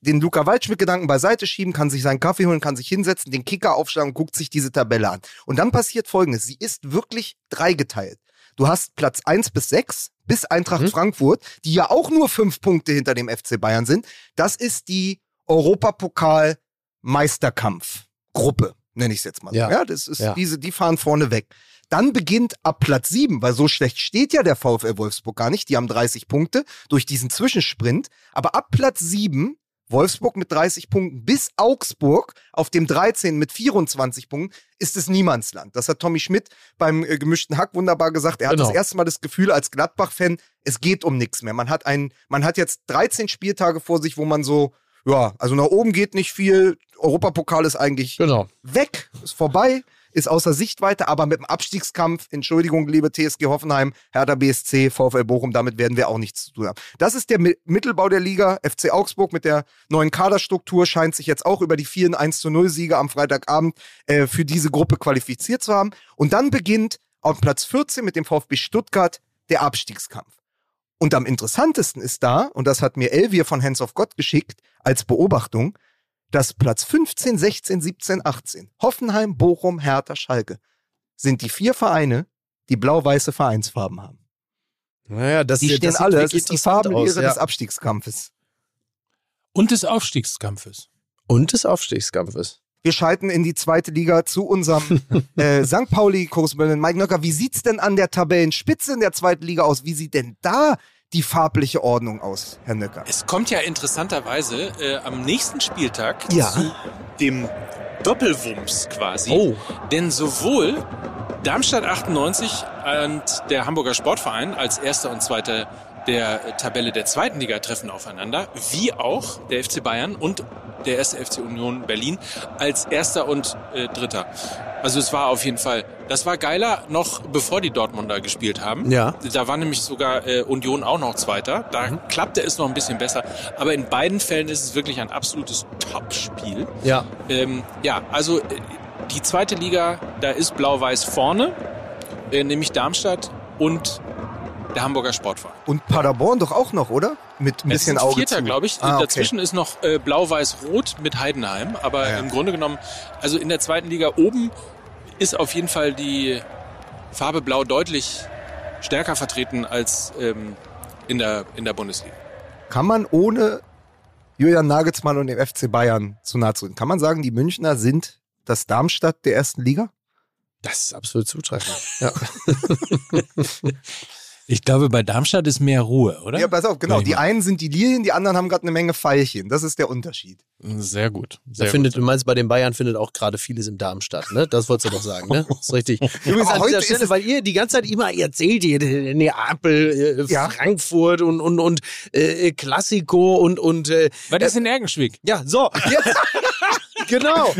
den Luca Waldschmidt-Gedanken beiseite schieben, kann sich seinen Kaffee holen, kann sich hinsetzen, den Kicker aufschlagen und guckt sich diese Tabelle an. Und dann passiert folgendes. Sie ist wirklich dreigeteilt. Du hast Platz 1 bis 6 bis Eintracht mhm. Frankfurt, die ja auch nur fünf Punkte hinter dem FC Bayern sind. Das ist die Europapokal-Meisterkampf-Gruppe nenne ich es jetzt mal. Ja. ja, das ist ja. diese, die fahren vorne weg. Dann beginnt ab Platz 7, weil so schlecht steht ja der VfL Wolfsburg gar nicht. Die haben 30 Punkte durch diesen Zwischensprint. Aber ab Platz 7, Wolfsburg mit 30 Punkten, bis Augsburg auf dem 13 mit 24 Punkten, ist es Niemandsland. Das hat Tommy Schmidt beim äh, gemischten Hack wunderbar gesagt. Er hat genau. das erste Mal das Gefühl als Gladbach-Fan, es geht um nichts mehr. Man hat, ein, man hat jetzt 13 Spieltage vor sich, wo man so ja, also nach oben geht nicht viel. Europapokal ist eigentlich genau. weg, ist vorbei, ist außer Sichtweite, aber mit dem Abstiegskampf, Entschuldigung, liebe TSG Hoffenheim, Hertha BSC, VfL Bochum, damit werden wir auch nichts zu tun haben. Das ist der Mittelbau der Liga. FC Augsburg mit der neuen Kaderstruktur scheint sich jetzt auch über die vielen 1 zu 0 Siege am Freitagabend äh, für diese Gruppe qualifiziert zu haben. Und dann beginnt auf Platz 14 mit dem VfB Stuttgart der Abstiegskampf. Und am interessantesten ist da, und das hat mir Elvier von Hands of God geschickt, als Beobachtung, dass Platz 15, 16, 17, 18, Hoffenheim, Bochum, Hertha, Schalke, sind die vier Vereine, die blau-weiße Vereinsfarben haben. Naja, das, die stehen das alle, das ist die Farbe aus, ja. des Abstiegskampfes. Und des Aufstiegskampfes. Und des Aufstiegskampfes. Wir schalten in die zweite Liga zu unserem äh, St. Pauli-Korrespondenten Mike Nöcker. Wie sieht's denn an der Tabellenspitze in der zweiten Liga aus? Wie sieht denn da die farbliche Ordnung aus, Herr Nöcker? Es kommt ja interessanterweise äh, am nächsten Spieltag ja. zu dem Doppelwumms quasi. Oh. Denn sowohl Darmstadt 98 und der Hamburger Sportverein als erster und zweiter der Tabelle der zweiten Liga treffen aufeinander, wie auch der FC Bayern und der erste FC Union Berlin als erster und äh, dritter. Also es war auf jeden Fall, das war geiler noch bevor die Dortmunder gespielt haben. Ja. Da war nämlich sogar äh, Union auch noch Zweiter. Da mhm. klappte es noch ein bisschen besser. Aber in beiden Fällen ist es wirklich ein absolutes Top-Spiel. Ja. Ähm, ja, also äh, die zweite Liga, da ist Blau-Weiß vorne, äh, nämlich Darmstadt und der Hamburger Sportverein. Und Paderborn doch auch noch, oder? Mit ein bisschen Auge Vierter, glaube ich. Ah, okay. Dazwischen ist noch äh, Blau-Weiß-Rot mit Heidenheim. Aber ja. im Grunde genommen, also in der zweiten Liga oben ist auf jeden Fall die Farbe Blau deutlich stärker vertreten als ähm, in, der, in der Bundesliga. Kann man ohne Julian Nagelsmann und dem FC Bayern zu nahe zu kann man sagen, die Münchner sind das Darmstadt der ersten Liga? Das ist absolut zutreffend. Ja. Ich glaube, bei Darmstadt ist mehr Ruhe, oder? Ja, pass auf, genau. Die einen sind die Lilien, die anderen haben gerade eine Menge Pfeilchen. Das ist der Unterschied. Sehr gut. Sehr findet, gut. Du meinst, bei den Bayern findet auch gerade vieles im Darmstadt, ne? Das wolltest du doch sagen, ne? Das ist richtig. Übrigens an dieser Stelle, weil ihr die ganze Zeit immer erzählt, ihr Neapel, äh, ja. Frankfurt und, und, und äh, Klassiko und, und äh, Was ist in Ergenschwick? Ja, so, jetzt. Genau.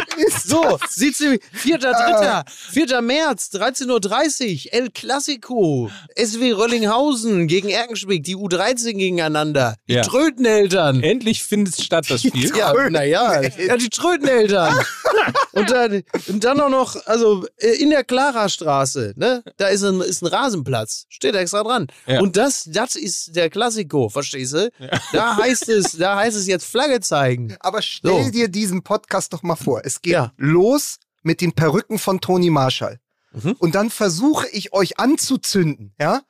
So, sieht sie, 4.3., 4. März, 13.30 Uhr, El Clasico, SW Röllinghausen gegen Erkenschwick, die U13 gegeneinander, die ja. Tröteneltern. Endlich findet es statt, das Spiel. Ja, naja, ja, die Tröteneltern. und, dann, und dann auch noch, also äh, in der Clara-Straße, ne, da ist ein, ist ein Rasenplatz, steht extra dran. Ja. Und das, das ist der Klassiko, verstehst du? Ja. Da heißt es, da heißt es jetzt Flagge zeigen. Aber stell so. dir diesen Podcast doch mal vor. Es geht ja. los mit den Perücken von Toni Marshall. Mhm. Und dann versuche ich euch anzuzünden, ja?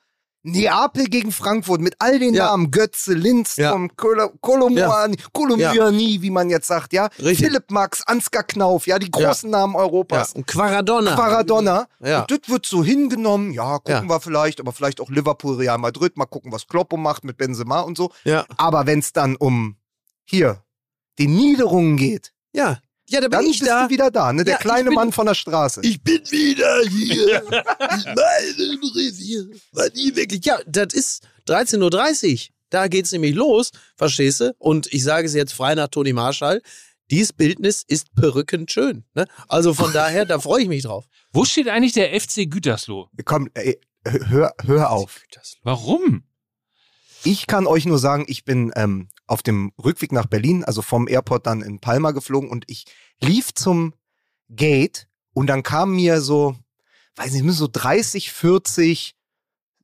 Neapel gegen Frankfurt mit all den ja. Namen, Götze, Lindström, ja. Kolomuani, ja. Wie man jetzt sagt, ja. Richtig. Philipp Max, Ansgar Knauf, ja, die großen ja. Namen Europas. Und Quaradonna. Quaradonna. Ja. Und das wird so hingenommen, ja, gucken wir vielleicht, aber vielleicht auch Liverpool, Real Madrid, mal gucken, was Kloppo macht mit Benzema und so. Ja. Aber wenn es dann um hier die Niederungen geht, ja. Ja, da bin Dann ich bist da. du wieder da, ne? Der ja, kleine bin, Mann von der Straße. Ich bin wieder hier. in meinem Revier. War nie wirklich. Ja, das ist 13.30 Uhr. Da geht's nämlich los, verstehst du? Und ich sage es jetzt frei nach Toni Marschall. Dies Bildnis ist perückend schön. Ne? Also von daher, da freue ich mich drauf. Wo steht eigentlich der FC Gütersloh? Komm, ey, hör, hör auf. Warum? Ich kann euch nur sagen, ich bin ähm, auf dem Rückweg nach Berlin, also vom Airport dann in Palma geflogen und ich lief zum Gate und dann kamen mir so, weiß nicht, so 30, 40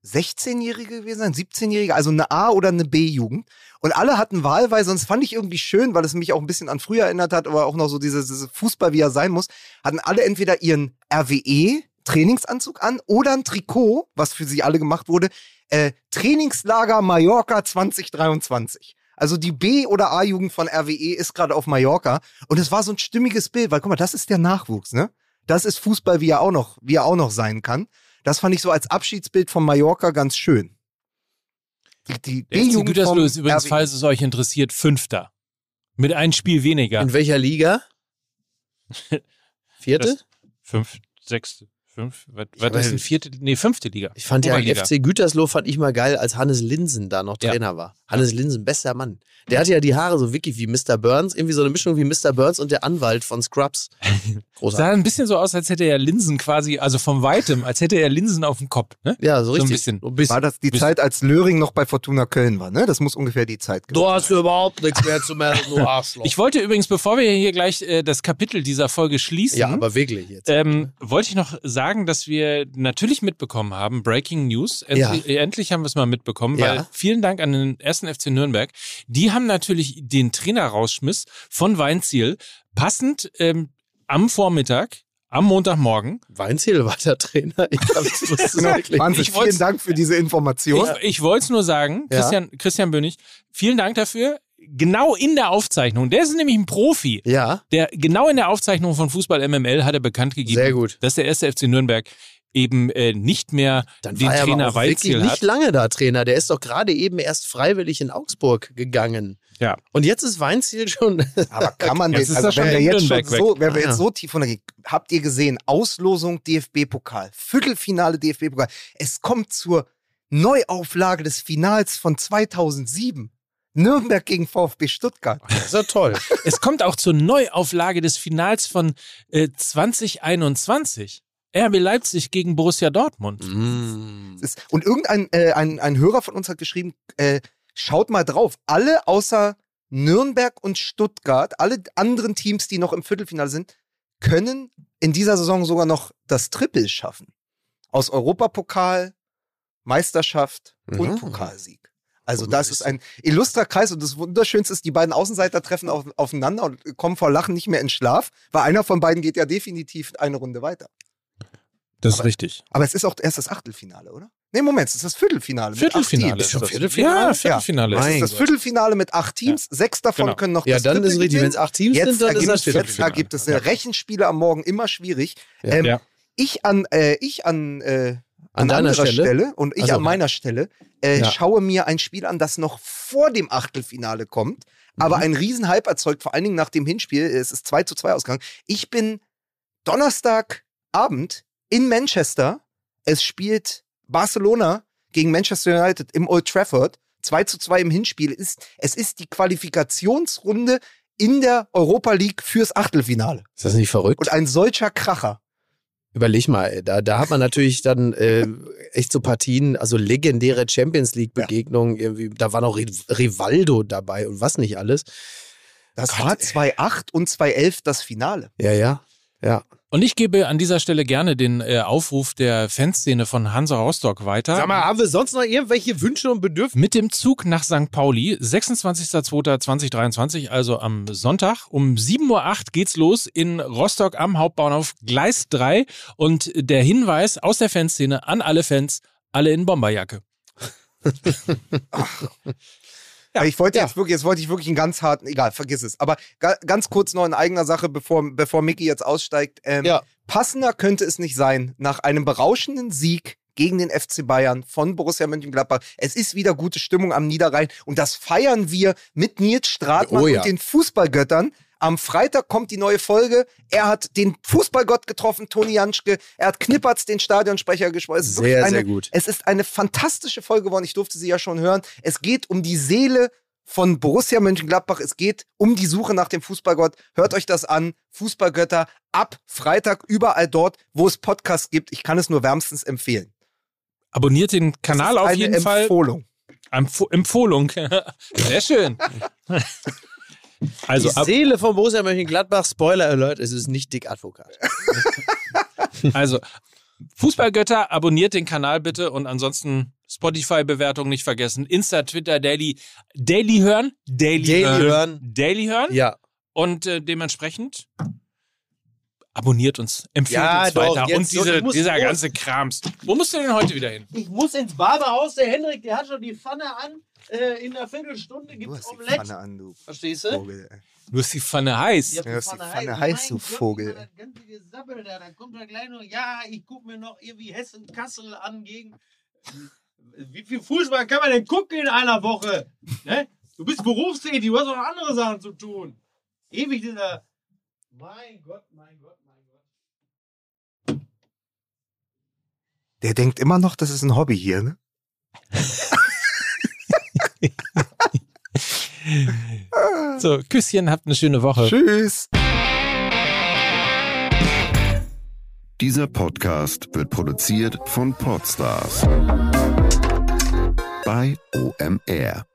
16-Jährige gewesen sein, 17-Jährige, also eine A- oder eine B-Jugend. Und alle hatten wahlweise, sonst fand ich irgendwie schön, weil es mich auch ein bisschen an früher erinnert hat, aber auch noch so dieses, dieses Fußball, wie er sein muss, hatten alle entweder ihren RWE Trainingsanzug an oder ein Trikot, was für sie alle gemacht wurde, äh, Trainingslager Mallorca 2023. Also die B- oder A-Jugend von RWE ist gerade auf Mallorca und es war so ein stimmiges Bild, weil guck mal, das ist der Nachwuchs, ne? Das ist Fußball, wie er auch noch, wie er auch noch sein kann. Das fand ich so als Abschiedsbild von Mallorca ganz schön. Die, die B-Jugend Gütersloh ist übrigens, RWE. falls es euch interessiert, Fünfter. Mit einem Spiel weniger. In welcher Liga? Vierte? Das fünf, sechste. Fünf, was, was ist denn vierte, nee, fünfte Liga. Ich fand ja FC Gütersloh fand ich mal geil, als Hannes Linsen da noch Trainer ja. war. Hannes Linsen, bester Mann. Der hatte ja die Haare so wirklich wie Mr. Burns, irgendwie so eine Mischung wie Mr. Burns und der Anwalt von Scrubs. Großartig. Sah ein bisschen so aus, als hätte er Linsen quasi, also vom Weitem, als hätte er Linsen auf dem Kopf. Ne? Ja, so richtig. So ein bisschen. So ein bisschen. War das die bisschen. Zeit, als Löring noch bei Fortuna Köln war, ne? Das muss ungefähr die Zeit gewesen Du hast überhaupt nichts mehr zu merken, du Arschloch. Ich wollte übrigens, bevor wir hier gleich äh, das Kapitel dieser Folge schließen, ja, aber wirklich jetzt. Ähm, wollte ich noch sagen, dass wir natürlich mitbekommen haben, Breaking News, endlich, ja. endlich haben wir es mal mitbekommen, ja. weil vielen Dank an den ersten FC Nürnberg. Die haben natürlich den Trainer rausschmiss von Weinziel, passend ähm, am Vormittag am Montagmorgen. Weinziel war der Trainer. Ich genau. Wahnsinn, ich vielen Dank für diese Information. Ich, ich wollte es nur sagen, ja. Christian, Christian Bönig, vielen Dank dafür. Genau in der Aufzeichnung, der ist nämlich ein Profi. Ja. Der genau in der Aufzeichnung von Fußball MML hat er bekannt gegeben, Sehr gut. dass der erste FC Nürnberg eben äh, nicht mehr Dann den war er Trainer aber auch Weizil wirklich hat. nicht lange da Trainer. Der ist doch gerade eben erst freiwillig in Augsburg gegangen. Ja. Und jetzt ist Weinziel schon. Aber kann man Jetzt den, ist also schon wenn wir in jetzt schon Nürnberg so, wenn wir Ah, jetzt so tief runtergehen, habt ihr gesehen, Auslosung DFB-Pokal, Viertelfinale DFB-Pokal. Es kommt zur Neuauflage des Finals von 2007. Nürnberg gegen VfB Stuttgart. Ja toll. Es kommt auch zur Neuauflage des Finals von äh, 2021. RB Leipzig gegen Borussia Dortmund. Mm. Und irgendein äh, ein, ein Hörer von uns hat geschrieben, äh, schaut mal drauf, alle außer Nürnberg und Stuttgart, alle anderen Teams, die noch im Viertelfinale sind, können in dieser Saison sogar noch das Triple schaffen. Aus Europapokal, Meisterschaft und Mhm. Pokalsieg. Also Gut, das das ist ein illustrer Kreis und das Wunderschönste ist, die beiden Außenseiter treffen auf, aufeinander und kommen vor Lachen nicht mehr in Schlaf, weil einer von beiden geht ja definitiv eine Runde weiter. Das ist richtig. Aber es ist auch erst das Achtelfinale, oder? Nee, Moment, es ist das Viertelfinale. Viertelfinale. Mit acht ist Teams. das. Viertelfinale? Ja, Viertelfinale. Es Mein ist das Gott. Viertelfinale mit acht Teams. Sechs davon Genau. können noch Ja, das dann ist richtig. Wenn es acht Teams Jetzt sind, dann ist das jetzt Viertelfinale. ergibt es Rechenspiele am Morgen immer schwierig. Ja. Ähm, Ja. Ich an, äh, ich an, äh, an, an deiner Stelle? Stelle? und ich also, an meiner Stelle äh, ja. schaue mir ein Spiel an, das noch vor dem Achtelfinale kommt, mhm. aber einen Riesenhype erzeugt, vor allen Dingen nach dem Hinspiel. Es ist 2 zu 2 ausgegangen. Ich bin Donnerstagabend in Manchester. Es spielt Barcelona gegen Manchester United im Old Trafford. 2 zu 2 im Hinspiel. Ist, es ist die Qualifikationsrunde in der Europa League fürs Achtelfinale. Ist das nicht verrückt? Und ein solcher Kracher. Überleg mal, da, da hat man natürlich dann äh, echt so Partien, also legendäre Champions League-Begegnungen, ja. irgendwie, da war noch Rivaldo dabei und was nicht alles. Das Gott, war 2-8 und 2-11 das Finale. Ja, ja, ja. Und ich gebe an dieser Stelle gerne den äh, Aufruf der Fanszene von Hansa Rostock weiter. Sag mal, haben wir sonst noch irgendwelche Wünsche und Bedürfnisse? Mit dem Zug nach St. Pauli, 26.02.2023, also am Sonntag. Um 7.08 Uhr geht's los in Rostock am Hauptbahnhof Gleis 3. Und der Hinweis aus der Fanszene an alle Fans, alle in Bomberjacke. Ja, ich wollte ja. jetzt wirklich, jetzt wollte ich wirklich einen ganz harten, egal, vergiss es. Aber ga, ganz kurz noch in eigener Sache, bevor, bevor Mickey jetzt aussteigt. Ähm, ja. Passender könnte es nicht sein, nach einem berauschenden Sieg gegen den FC Bayern von Borussia Mönchengladbach. Es ist wieder gute Stimmung am Niederrhein und das feiern wir mit Nils Stratmann oh, ja. und den Fußballgöttern. Am Freitag kommt die neue Folge. Er hat den Fußballgott getroffen, Toni Janschke. Er hat Knippertz, den Stadionsprecher, gesprochen. Sehr, eine, sehr gut. Es ist eine fantastische Folge geworden. Ich durfte sie ja schon hören. Es geht um die Seele von Borussia Mönchengladbach. Es geht um die Suche nach dem Fußballgott. Hört euch das an. Fußballgötter ab Freitag überall dort, wo es Podcasts gibt. Ich kann es nur wärmstens empfehlen. Abonniert den Kanal auf jeden Empfohlung. Fall. Empf Empfohlung. Sehr schön. Also die Seele von Borussia Mönchengladbach, Spoiler Alert, es ist nicht Dick Advokat. also, Fußballgötter, abonniert den Kanal bitte und ansonsten Spotify-Bewertung nicht vergessen. Insta, Twitter, Daily. Daily hören. Daily, Daily hören. hören. Daily hören. Ja. Und äh, dementsprechend abonniert uns, empfiehlt ja, uns doch, weiter und diese, dieser los. ganze Krams. Wo musst du denn heute wieder hin? Ich muss ins Barberhaus. Der Hendrik, der hat schon die Pfanne an. Äh, in einer Viertelstunde gibt es Omelette. Pfanne an, du Verstehst du? Vogel, Du hast die Pfanne heiß. Ja, du hast die Pfanne heiß, du Vogel. Das ganze Gesabbel da, dann kommt er gleich noch, ja, ich guck mir noch irgendwie Hessen-Kassel an gegen. Wie viel Fußball kann man denn gucken in einer Woche? Ne? Du bist berufstätig, du hast auch andere Sachen zu tun. Ewig dieser. Mein Gott, mein Gott. Der denkt immer noch, das ist ein Hobby hier, ne? so, Küsschen, habt eine schöne Woche. Tschüss. Dieser Podcast wird produziert von Podstars bei OMR.